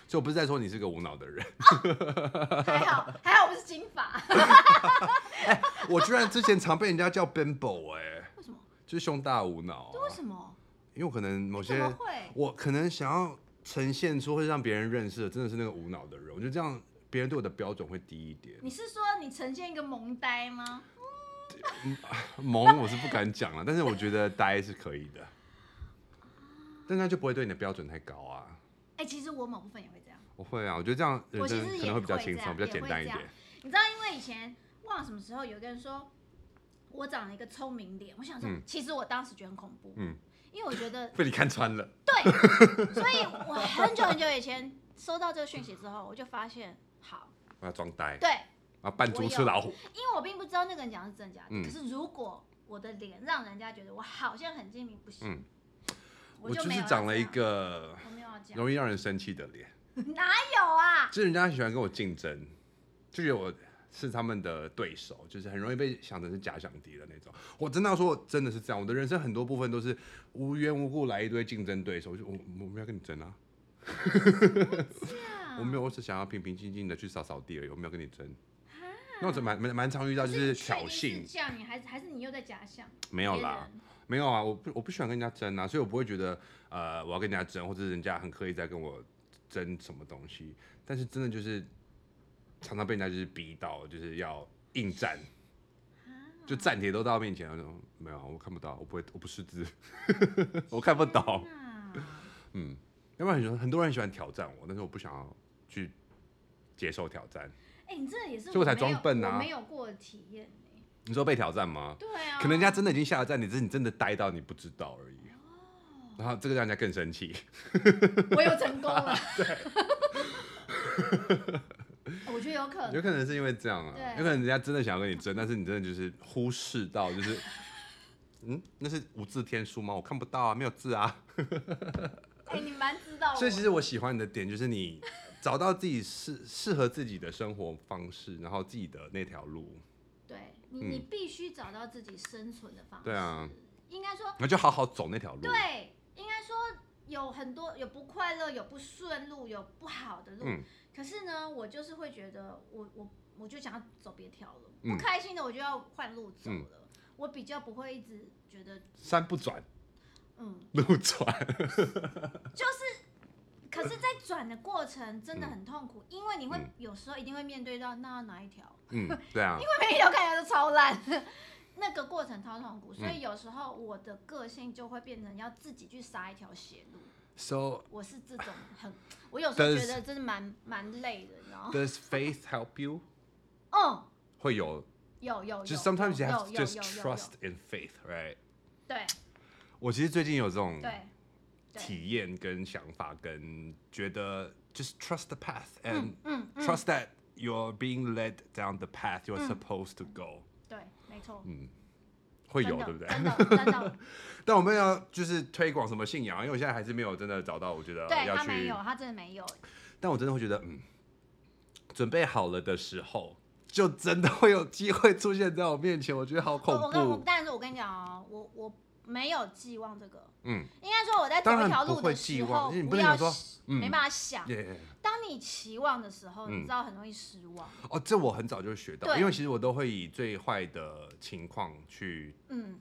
Speaker 1: 所以我不是在说你是个无脑的人，
Speaker 2: 哦，还好还好我不是金发。
Speaker 1: 欸，我居然之前常被人家叫 Bimbo 哎，
Speaker 2: 为什么？
Speaker 1: 就是胸大无脑。
Speaker 2: 为什么？
Speaker 1: 因为我可能某些，我可能想要呈现出会让别人认识的，真的是那个无脑的人。我觉得这样别人对我的标准会低一点。
Speaker 2: 你是说你呈现一个萌呆吗？
Speaker 1: 萌我是不敢讲了，但是我觉得呆是可以的。但那就不会对你的标准太高啊。
Speaker 2: 哎、欸，其实我某部分也会这样。
Speaker 1: 我会啊，我觉得这样人生可能会比较轻松，比较简单一点。
Speaker 2: 你知道，因为以前忘了什么时候有一个人说我长了一个聪明脸，我想说，嗯、其实我当时觉得很恐怖。嗯。因为我觉得
Speaker 1: 被你看穿了。
Speaker 2: 对。所以我很久很久以前收到这个讯息之后，我就发现，好，
Speaker 1: 我要装呆。
Speaker 2: 对。
Speaker 1: 啊，扮猪吃老虎。
Speaker 2: 因为我并不知道那个人讲的是真假的。
Speaker 1: 嗯。
Speaker 2: 可是如果我的脸让人家觉得我好像很精明，不行。
Speaker 1: 嗯。我就是长了一个容易让人生气的脸。
Speaker 2: 哪有啊？
Speaker 1: 就是人家喜欢跟我竞争，就觉得我是他们的对手，就是很容易被想成是假想敌的那种。我真的要说，我真的是这样。我的人生很多部分都是无缘无故来一堆竞争对手，我就我我没有跟你争啊。我没有，我只想要平平静静的去扫扫地而已，我没有跟你争。那我蛮蛮蛮常遇到就是挑衅。
Speaker 2: 这样，你还是还是你又在假想？
Speaker 1: 没有啦。没有啊，我不我不喜欢跟人家争啊，所以我不会觉得呃我要跟人家争，或者人家很刻意在跟我争什么东西。但是真的就是常常被人家就是逼到，就是要应战，就战帖都到面前了，没有，我看不到，我不会，我不识字，我看不懂。嗯，要不然很多很多人喜欢挑战我，但是我不想要去接受挑战。
Speaker 2: 哎、欸，你这也是，
Speaker 1: 所以我才装笨啊，
Speaker 2: 我没有过的体验。
Speaker 1: 你说被挑战吗？
Speaker 2: 对啊，
Speaker 1: 可能人家真的已经下了站，你只是你真的呆到你不知道而已。哦，然后这个让人家更生气。
Speaker 2: 我又成功了。
Speaker 1: 对。
Speaker 2: 我觉得有可能。
Speaker 1: 有可能是因为这样啊，有可能人家真的想要跟你争，但是你真的就是忽视到，就是，嗯，那是无字天书吗？我看不到啊，没有字啊。
Speaker 2: 哎、欸，你蛮知道。
Speaker 1: 所以其实我喜欢你的点就是你找到自己适适合自己的生活方式，然后自己的那条路。
Speaker 2: 对你，你必须找到自己生存的方式。
Speaker 1: 对啊，
Speaker 2: 应该说，
Speaker 1: 那就好好走那条路。
Speaker 2: 对，应该说有很多有不快乐，有不顺路，有不好的路。嗯。可是呢，我就是会觉得我，我我我就想要走别条路，不开心的我就要换路走了。嗯。我比较不会一直觉得
Speaker 1: 山不转，
Speaker 2: 嗯，
Speaker 1: 路转，
Speaker 2: 就是。可是，在转的过程真的很痛苦，因为你会有时候一定会面对到那哪一条，
Speaker 1: 嗯，对啊，
Speaker 2: 因为每一条看起来都超烂，那个过程超痛苦，所以有时候我的个性就会变成要自己去杀一条血路。
Speaker 1: So，
Speaker 2: 我是这种很，我有时候觉得真的蛮蛮累的，你知道吗
Speaker 1: ？Does faith help you？
Speaker 2: 嗯，
Speaker 1: 会有，
Speaker 2: 有有，
Speaker 1: 就 sometimes you have to just trust in faith，right？
Speaker 2: 对，
Speaker 1: 我其实最近有这种
Speaker 2: 对。
Speaker 1: 体验跟想法跟觉得就是 trust the path and trust that you're being led down the path you're supposed to go。
Speaker 2: 对，没错。
Speaker 1: 嗯，会有对不
Speaker 2: 对？
Speaker 1: 但我们要就是推广什么信仰，因为我现在还是没有真的找到，我觉得
Speaker 2: 对他没有，他真的没有。
Speaker 1: 但我真的会觉得，嗯，准备好了的时候，就真的会有机会出现在我面前。我觉得好恐怖。
Speaker 2: 但是我跟你讲啊，我我。没有寄望这个，嗯，应该说我在走一条路的时候，不要没办法想。当你期望的时候，你知道很容易失望。
Speaker 1: 哦，这我很早就学到，因为其实我都会以最坏的情况去嗯。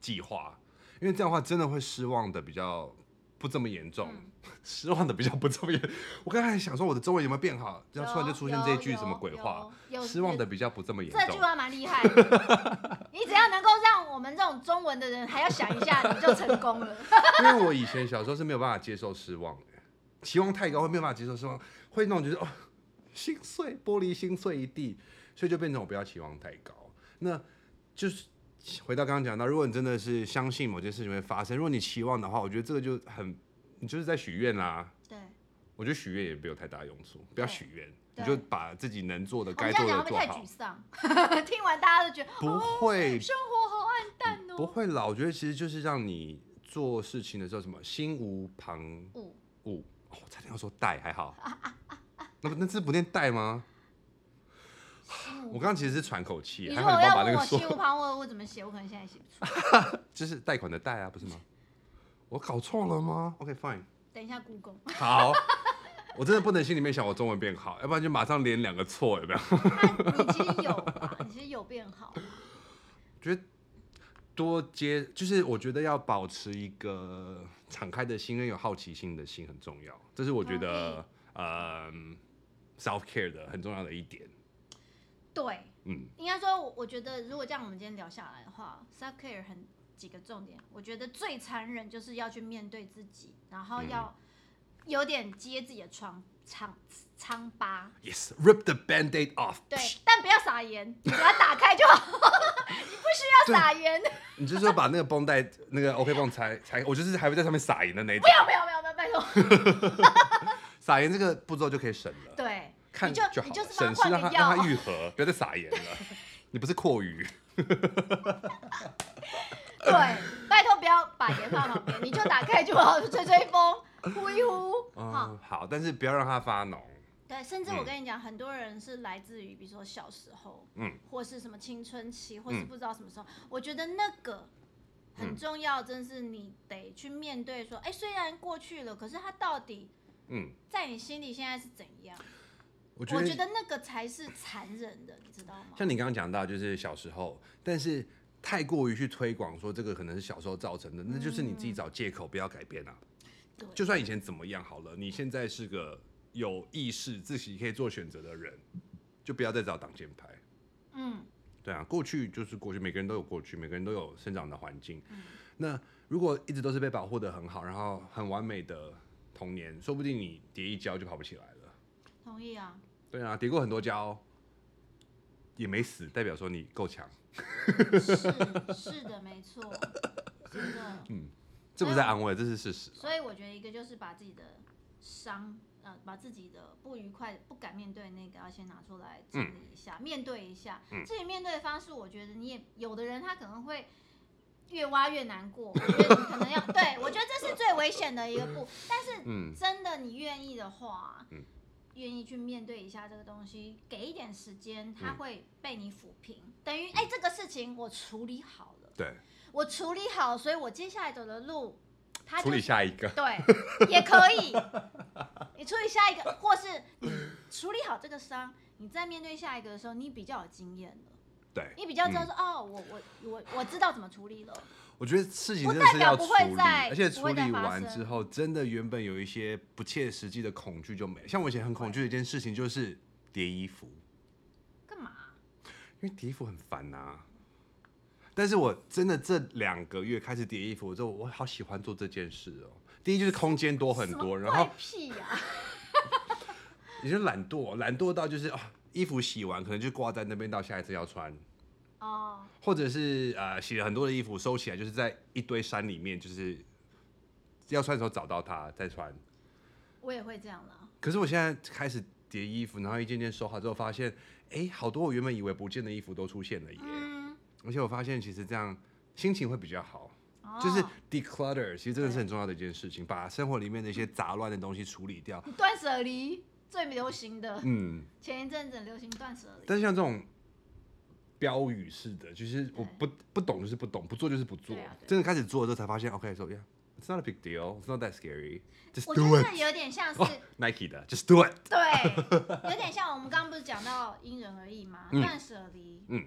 Speaker 1: 计划，因为这样的话真的会失望的比较不这么严重，失望的比较不这么严。我刚才想说我的中文有没有变好，然后突然就出现这一句什么鬼话，失望的比较不这么严重。
Speaker 2: 这句话蛮厉害的，你只要能够让。我们这种中文的人还要想一下，你就成功了。
Speaker 1: 因为我以前小时候是没有办法接受失望的，期望太高会没有办法接受失望，会那种就是哦心碎，玻璃心碎一地，所以就变成我不要期望太高。那就是回到刚刚讲到，如果你真的是相信某件事情会发生，如果你期望的话，我觉得这个就很，你就是在许愿啦。
Speaker 2: 对，
Speaker 1: 我觉得许愿也没有太大用处，不要许愿。你就把自己能做的、该做的做好。太沮丧？听完大家都觉得不会，生活好暗淡哦。不会老，我觉得其实就是让你做事情的时候，什么心无旁骛。哦，我差点要说带，还好。那不那字不念带吗？我刚刚其实是喘口气。还好你帮我把那个
Speaker 2: 心无旁骛我怎么写？我可能现在写不出来。
Speaker 1: 就是贷款的贷啊，不是吗？我搞错了吗？OK fine。
Speaker 2: 等一下，Google。
Speaker 1: 好。我真的不能心里面想我中文变好，要不然就马上连两个错，有没有？
Speaker 2: 你其实有吧？你其实有变好。
Speaker 1: 觉得多接，就是我觉得要保持一个敞开的心跟有好奇心的心很重要，这是我觉得，嗯、呃，self care 的很重要的一点。
Speaker 2: 对，
Speaker 1: 嗯，
Speaker 2: 应该说，我觉得如果这样我们今天聊下来的话，self care 很几个重点。我觉得最残忍就是要去面对自己，然后要有点揭自己的疮疮疮疤。
Speaker 1: Yes，rip the band-aid off。
Speaker 2: 对，但不要撒盐，你把它打开就好，你不需要撒盐。
Speaker 1: 你就是说把那个绷带那个 OK 绷拆拆，我就是还会在上面撒盐的那种。
Speaker 2: 不要不要不要不要，拜托。
Speaker 1: 撒盐这个步骤就可以省了。
Speaker 2: 对。
Speaker 1: 看就
Speaker 2: 你就
Speaker 1: 省事让它让它愈合，不要再撒盐了。你不是蛞蝓。
Speaker 2: 对，拜托不要把盐放旁边，你就打开就好，吹吹风，呼一呼。
Speaker 1: 嗯，好，但是不要让它发脓。
Speaker 2: 对，甚至我跟你讲，很多人是来自于，比如说小时候，嗯，或是什么青春期，或是不知道什么时候。我觉得那个很重要，真是你得去面对，说，哎，虽然过去了，可是它到底，嗯，在你心里现在是怎样？我觉，我觉得那个才是残忍的，你知道吗？
Speaker 1: 像你刚刚讲到，就是小时候，但是太过于去推广说这个可能是小时候造成的，嗯、那就是你自己找借口，不要改变啊。对，就算以前怎么样好了，你现在是个有意识、自己可以做选择的人，就不要再找挡箭牌。嗯，对啊，过去就是过去，每个人都有过去，每个人都有生长的环境。嗯、那如果一直都是被保护得很好，然后很完美的童年，说不定你跌一跤就跑不起来了。
Speaker 2: 同意啊。
Speaker 1: 对啊，跌过很多跤，也没死，代表说你够强。
Speaker 2: 是是的，没错，真的。
Speaker 1: 嗯，这不是在安慰，这是事实。
Speaker 2: 所以我觉得一个就是把自己的伤，呃，把自己的不愉快、不敢面对那个，要先拿出来整理一下，嗯、面对一下。嗯、自己面对的方式，我觉得你也有的人他可能会越挖越难过，我觉得你可能要 对，我觉得这是最危险的一个步。但是，真的你愿意的话，嗯。愿意去面对一下这个东西，给一点时间，它会被你抚平，嗯、等于哎、欸，这个事情我处理好了。
Speaker 1: 对，
Speaker 2: 我处理好，所以我接下来走的路，它
Speaker 1: 处理下一个，
Speaker 2: 对，也可以。你处理下一个，或是你处理好这个伤，你在面对下一个的时候，你比较有经验了。
Speaker 1: 对，
Speaker 2: 你比较知道说，嗯、哦，我我我我知道怎么处理了。
Speaker 1: 我觉得事情真的是要处理，而且处理完之后，真的原本有一些不切实际的恐惧就没了。像我以前很恐惧的一件事情就是叠衣服。
Speaker 2: 干嘛？
Speaker 1: 因为叠衣服很烦呐、啊。但是我真的这两个月开始叠衣服之后，我好喜欢做这件事哦。第一就是空间多很多，然后
Speaker 2: 屁呀！
Speaker 1: 你就懒惰，懒惰到就是哦，衣服洗完可能就挂在那边，到下一次要穿。哦，或者是呃洗了很多的衣服收起来，就是在一堆山里面，就是要穿的时候找到它再穿。
Speaker 2: 我也会这样啦。
Speaker 1: 可是我现在开始叠衣服，然后一件件收好之后，发现哎，好多我原本以为不见的衣服都出现了耶。嗯。而且我发现其实这样心情会比较好，哦、就是 declutter，其实真的是很重要的一件事情，把生活里面的一些杂乱的东西处理掉。
Speaker 2: 断舍离最流行的，嗯，前一阵子流行断舍离。
Speaker 1: 但是像这种。标语式的，就是我不不懂就是不懂，不做就是不做。真的开始做之后才发现，OK，so yeah，it's not a big deal，it's not that scary，just do it。
Speaker 2: 我觉得有点像是
Speaker 1: Nike 的，just do it。
Speaker 2: 对，有点像我们刚刚不是讲到因人而异吗？断舍离，嗯，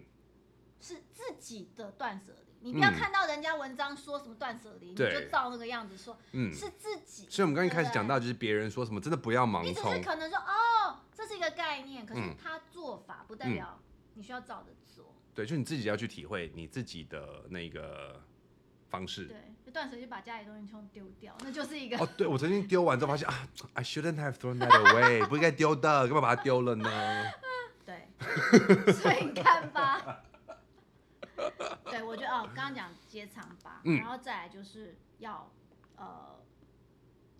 Speaker 2: 是自己的断舍离。你不要看到人家文章说什么断舍离，你就照那个样子说，嗯，是自己。
Speaker 1: 所以我们刚刚一开始讲到，就是别人说什么，真的不要盲从。你只
Speaker 2: 是可能说，哦，这是一个概念，可是他做法不代表你需要照着
Speaker 1: 做。对，就你自己要去体会你自己的那个方式。
Speaker 2: 对，就断舍离把家里东西全丢掉，那就是一个。
Speaker 1: 哦，对，我曾经丢完之后发现啊，I shouldn't have thrown that away，不应该丢的，干嘛把它丢了呢？
Speaker 2: 对，所以你看吧。对，我觉得哦，刚刚讲接长疤，嗯、然后再来就是要呃，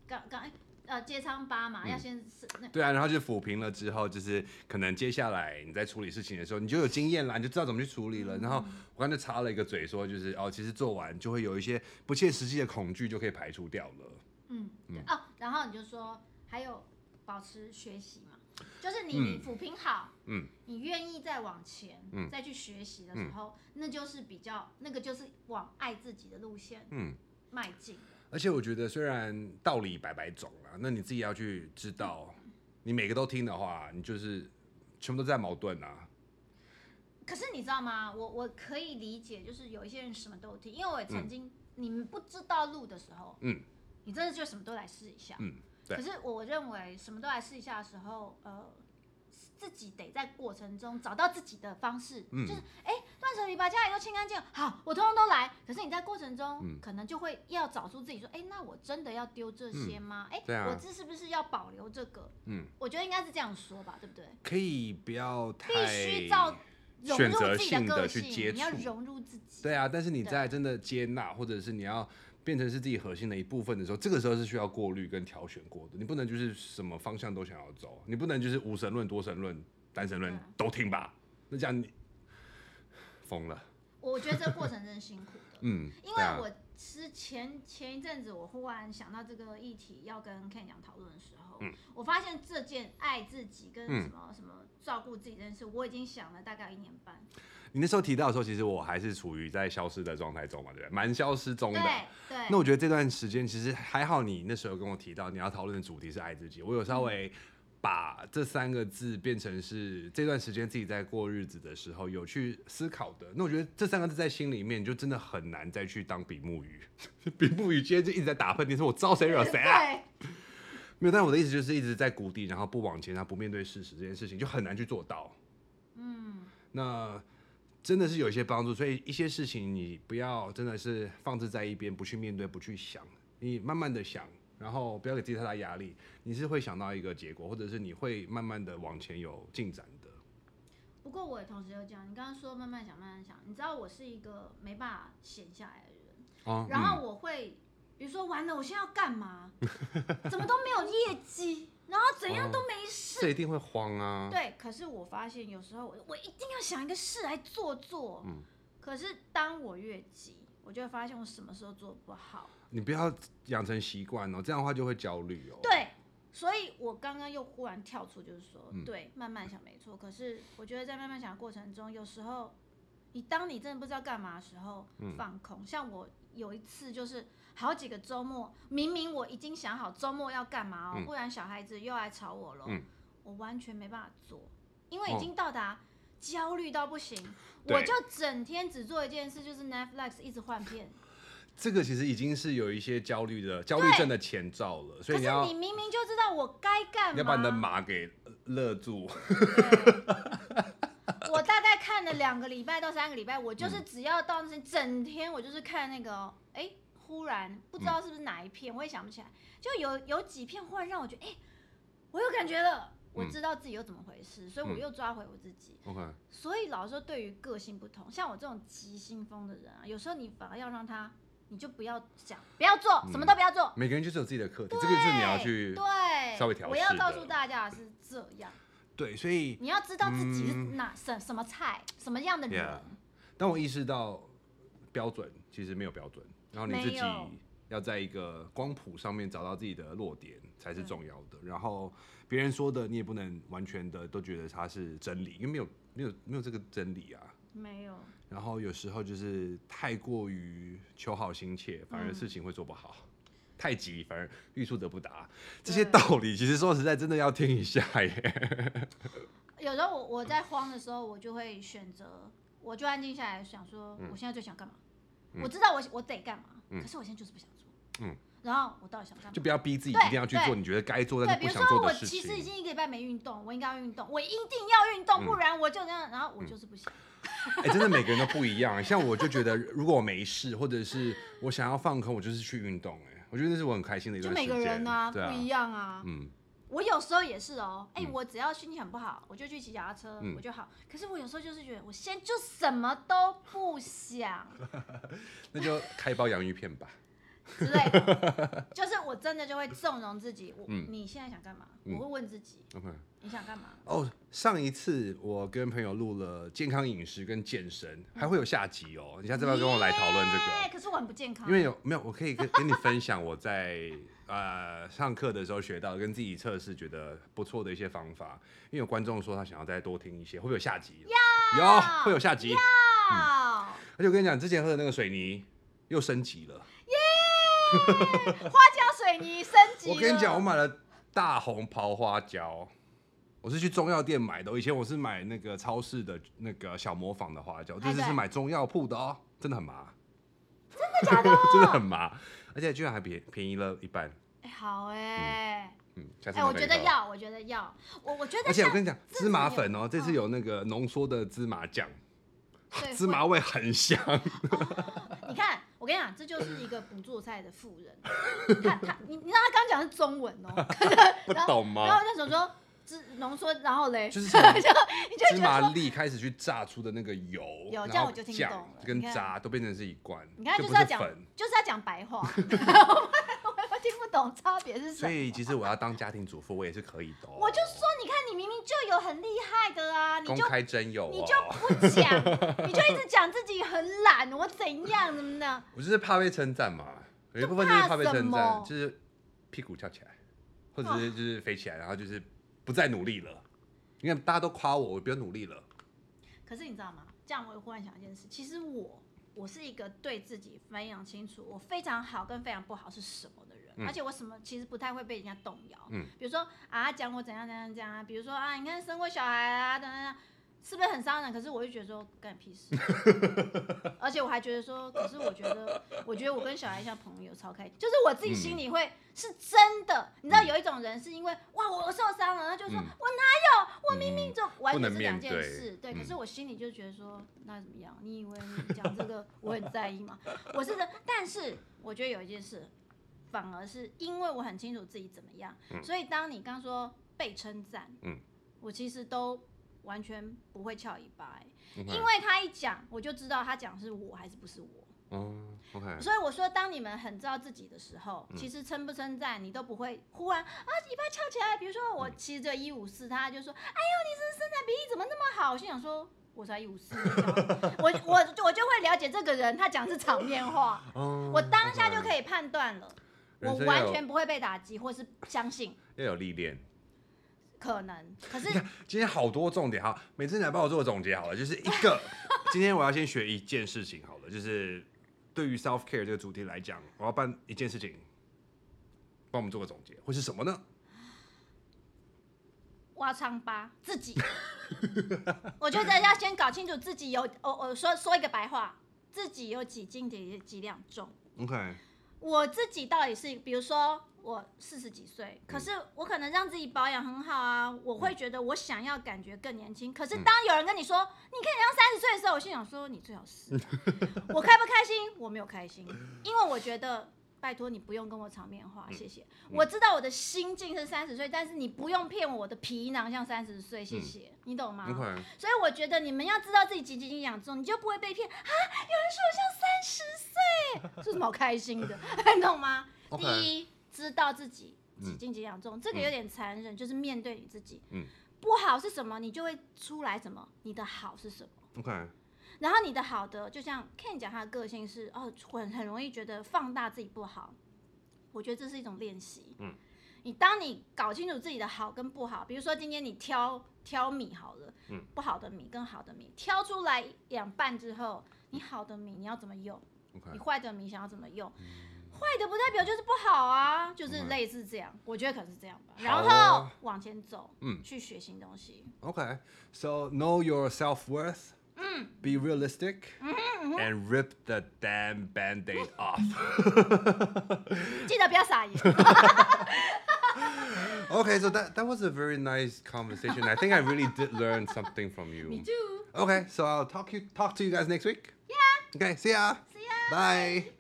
Speaker 2: 刚刚哎。呃，接疮疤嘛，嗯、要先是那
Speaker 1: 对啊，然后就抚平了之后，就是可能接下来你在处理事情的时候，你就有经验啦，你就知道怎么去处理了。嗯、然后我刚才插了一个嘴说，就是哦，其实做完就会有一些不切实际的恐惧就可以排除掉了。
Speaker 2: 嗯嗯哦，然后你就说还有保持学习嘛，就是你你抚平好，嗯，你愿意再往前，嗯，再去学习的时候，嗯、那就是比较那个就是往爱自己的路线，嗯，迈进。
Speaker 1: 而且我觉得，虽然道理百百种啊，那你自己要去知道，你每个都听的话，你就是全部都在矛盾啊。
Speaker 2: 可是你知道吗？我我可以理解，就是有一些人什么都听，因为我也曾经，嗯、你们不知道路的时候，嗯，你真的就什么都来试一下，嗯，对。可是我认为什么都来试一下的时候，呃，自己得在过程中找到自己的方式，
Speaker 1: 嗯、
Speaker 2: 就是哎，断舍离把家里都清干净，好，我通通都来。可是你在过程中，嗯、可能就会要找出自己说，哎，那我真的要丢这些吗？哎、嗯，我这是不是要保留这个？嗯，我觉得应该是这样说吧，对不对？
Speaker 1: 可以不要太
Speaker 2: 必须照融入自己的个性，
Speaker 1: 你
Speaker 2: 要融入自己。
Speaker 1: 对啊，但是你在真的接纳，或者是你要。变成是自己核心的一部分的时候，这个时候是需要过滤跟挑选过的。你不能就是什么方向都想要走，你不能就是无神论、多神论、单神论都听吧？那这样你疯了。
Speaker 2: 我觉得这个过程真的辛苦的。
Speaker 1: 嗯，
Speaker 2: 因为我之前前一阵子我忽然想到这个议题要跟 Ken 讲讨论的时候，嗯，我发现这件爱自己跟什么、嗯、什么照顾自己这件事，我已经想了大概一年半。
Speaker 1: 你那时候提到的时候，其实我还是处于在消失的状态中嘛，对不对？蛮消失中的。
Speaker 2: 对。对。
Speaker 1: 那我觉得这段时间其实还好，你那时候跟我提到你要讨论的主题是爱自己，我有稍微把这三个字变成是这段时间自己在过日子的时候有去思考的。那我觉得这三个字在心里面就真的很难再去当比目鱼。比目鱼今天就一直在打喷嚏，说我招谁惹谁啊？没有，但我的意思就是一直在谷底，然后不往前，然后不面对事实，这件事情就很难去做到。
Speaker 2: 嗯。那。
Speaker 1: 真的是有一些帮助，所以一些事情你不要真的是放置在一边，不去面对，不去想，你慢慢的想，然后不要给自己太大压力，你是会想到一个结果，或者是你会慢慢的往前有进展的。
Speaker 2: 不过我也同时有讲，你刚刚说慢慢想，慢慢想，你知道我是一个没办法闲下来的人，哦、然后我会，比如说完了，我现在要干嘛？怎么都没有业绩？然后怎样都没事，
Speaker 1: 哦，这一定会慌啊。
Speaker 2: 对，可是我发现有时候我我一定要想一个事来做做。嗯。可是当我越急，我就会发现我什么时候做不好。
Speaker 1: 你不要养成习惯哦，这样的话就会焦虑哦。
Speaker 2: 对，所以我刚刚又忽然跳出，就是说，嗯、对，慢慢想没错。可是我觉得在慢慢想的过程中，有时候你当你真的不知道干嘛的时候，嗯、放空。像我有一次就是。好几个周末，明明我已经想好周末要干嘛哦，嗯、不然小孩子又来吵我了，嗯、我完全没办法做，因为已经到达焦虑到不行，哦、我就整天只做一件事，就是 Netflix 一直换片。
Speaker 1: 这个其实已经是有一些焦虑的焦虑症的前兆了，
Speaker 2: 对
Speaker 1: 所以你要，
Speaker 2: 你明明就知道我该干嘛，
Speaker 1: 你要把你的马给勒住。
Speaker 2: 我大概看了两个礼拜到三个礼拜，我就是只要到那些整天，我就是看那个，哎。忽然不知道是不是哪一片，嗯、我也想不起来。就有有几片忽然让我觉得，哎、欸，我有感觉了，我知道自己又怎么回事，嗯、所以我又抓回我自己。
Speaker 1: OK。
Speaker 2: 所以老实说，对于个性不同，像我这种急性风的人啊，有时候你反而要让他，你就不要想，不要做，什么都不要做。
Speaker 1: 每个人就是有自己的课题，这个就是你要去对稍微调试。
Speaker 2: 我要告诉大家是这样。
Speaker 1: 对，所以
Speaker 2: 你要知道自己是哪什、嗯、什么菜，什么样的人。Yeah.
Speaker 1: 当我意识到标准其实没有标准。然后你自己要在一个光谱上面找到自己的落点才是重要的。然后别人说的你也不能完全的都觉得它是真理，因为没有没有没有这个真理啊。
Speaker 2: 没有。
Speaker 1: 然后有时候就是太过于求好心切，反而事情会做不好；太急，反而欲速则不达。这些道理其实说实在真的要听一下耶。
Speaker 2: 有时候我我在慌的时候，我就会选择，我就安静下来想说，我现在最想干嘛？我知道我我得干嘛，可是我现在就是不想做。嗯，然后我到底想干嘛？
Speaker 1: 就不要逼自己一定要去做你觉得该做但是不想做的事情。
Speaker 2: 比如说我其实已经一个礼拜没运动，我应该要运动，我一定要运动，不然我就这样。然后我就是不想。
Speaker 1: 哎，真的每个人都不一样。像我就觉得，如果我没事，或者是我想要放空，我就是去运动。哎，我觉得那是我很开心的一段时间。
Speaker 2: 就每个人啊，不一样啊。嗯。我有时候也是哦，哎，我只要心情很不好，我就去骑脚踏车，我就好。可是我有时候就是觉得，我现在就什么都不想，
Speaker 1: 那就开一包洋芋片吧
Speaker 2: 之类的。就是我真的就会纵容自己。我，你现在想干嘛？我会问自己。OK，你想干嘛？
Speaker 1: 哦，上一次我跟朋友录了健康饮食跟健身，还会有下集哦。你下次要不要跟我来讨论这个？
Speaker 2: 可是我很不健康。
Speaker 1: 因为有没有？我可以跟跟你分享我在。呃，上课的时候学到跟自己测试觉得不错的一些方法，因为有观众说他想要再多听一些，会不会有下集？
Speaker 2: 要
Speaker 1: 有，会有下集。
Speaker 2: 要
Speaker 1: 嗯，而且我跟你讲，之前喝的那个水泥又升级了。
Speaker 2: 耶！花椒水泥升级。
Speaker 1: 我跟你讲，我买了大红袍花椒，我是去中药店买的。以前我是买那个超市的那个小磨坊的花椒，这次是买中药铺的哦，真的很麻。
Speaker 2: 真的假的？
Speaker 1: 真的很麻，而且居然还便便宜了一半。
Speaker 2: 好哎，
Speaker 1: 嗯，哎、
Speaker 2: 欸，我觉得要，我觉得要，我我觉得。
Speaker 1: 而且我跟你讲，芝麻粉哦，这次有那个浓缩的芝麻酱，嗯、芝麻味很香。
Speaker 2: 哦、你看，我跟你讲，这就是一个不做菜的富人。他他，你你知道他刚讲的是中文哦，
Speaker 1: 不懂吗？
Speaker 2: 然后那时候说。芝浓缩，然后嘞，
Speaker 1: 就是 芝麻粒开始去炸出的那个油，
Speaker 2: 有这样我就听懂了，
Speaker 1: 跟炸都变成是一罐。
Speaker 2: 你看就是要讲，就是要讲白话，我听不懂差别是什么。
Speaker 1: 所以其实我要当家庭主妇，我也是可以的。
Speaker 2: 我就说，你看你明明就有很厉害的啊，你就
Speaker 1: 公开真有，
Speaker 2: 你就不讲，你就一直讲自己很懒，我怎样怎么的？
Speaker 1: 我就是怕被称赞嘛，有一部分就是怕被称赞，就是屁股翘起来，或者是就是飞起来，然后就是。不再努力了，你看大家都夸我，我不要努力了。
Speaker 2: 可是你知道吗？这样我忽然想一件事，其实我我是一个对自己非常清楚，我非常好跟非常不好是什么的而且我什么其实不太会被人家动摇。嗯，比如说啊，讲我怎样怎样怎样啊，比如说啊，你看生过小孩啊等等。是不是很伤人？可是我就觉得说干屁事，而且我还觉得说，可是我觉得，我觉得我跟小孩像朋友，超开心。就是我自己心里会是真的，嗯、你知道有一种人是因为哇我受伤了，他就说、嗯、我哪有，我明明就完全是两件事，对。可是我心里就觉得说那怎么样？你以为你讲这个我很在意吗？我是的，但是我觉得有一件事，反而是因为我很清楚自己怎么样，嗯、所以当你刚说被称赞，嗯，我其实都。完全不会翘尾巴.因为他一讲，我就知道他讲是我还是不是我。哦、oh,，OK。所以我说，当你们很知道自己的时候，嗯、其实称不称赞你都不会忽然啊尾巴翘起来。比如说我其实这一五四，他就说，哎呦，你这身材比例怎么那么好？我心想说，我才一五四，我我我就会了解这个人，他讲是场面话，oh, 我当下就可以判断了，okay. 我完全不会被打击或是相信。
Speaker 1: 要有历练。
Speaker 2: 可能，可是
Speaker 1: 今天好多重点哈，每次你来帮我做个总结好了，就是一个，今天我要先学一件事情好了，就是对于 self care 这个主题来讲，我要办一件事情，帮我们做个总结，会是什么呢？
Speaker 2: 挖疮疤，自己，我觉得要先搞清楚自己有，我我说说一个白话，自己有几斤几几两重
Speaker 1: ，OK，
Speaker 2: 我自己到底是，比如说。我四十几岁，可是我可能让自己保养很好啊，嗯、我会觉得我想要感觉更年轻。可是当有人跟你说、嗯、你可以像三十岁的时候，我心想说你最好是。我开不开心？我没有开心，因为我觉得拜托你不用跟我场面话，谢谢。嗯、我知道我的心境是三十岁，但是你不用骗我，我的皮囊像三十岁，谢谢。嗯、你懂吗？嗯、所以我觉得你们要知道自己几斤几两重，你就不会被骗啊。有人说我像三十岁，这是什么好开心的？你 懂吗？Okay. 第一。知道自己几斤几两重，嗯、这个有点残忍，嗯、就是面对你自己。嗯、不好是什么，你就会出来什么。你的好是什么
Speaker 1: ？OK。
Speaker 2: 然后你的好的，就像 Ken 讲，他的个性是哦，很很容易觉得放大自己不好。我觉得这是一种练习。嗯。你当你搞清楚自己的好跟不好，比如说今天你挑挑米好了，嗯，不好的米跟好的米挑出来两半之后，你好的米你要怎么用？OK。你坏的米想要怎么用？嗯坏的不代表就是不好啊，就是类似这样，我觉得可能是这样吧。然后往前走，嗯，去学新东西。
Speaker 1: Okay，so know your self-worth，嗯，be realistic，and rip the damn band-aid off。
Speaker 2: 记得不要撒盐。
Speaker 1: Okay, so that that was a very nice conversation. I think I really did learn something from you.
Speaker 2: Me too.
Speaker 1: Okay, so I'll talk you talk to you guys next week.
Speaker 2: Yeah.
Speaker 1: Okay, see ya.
Speaker 2: See ya.
Speaker 1: Bye.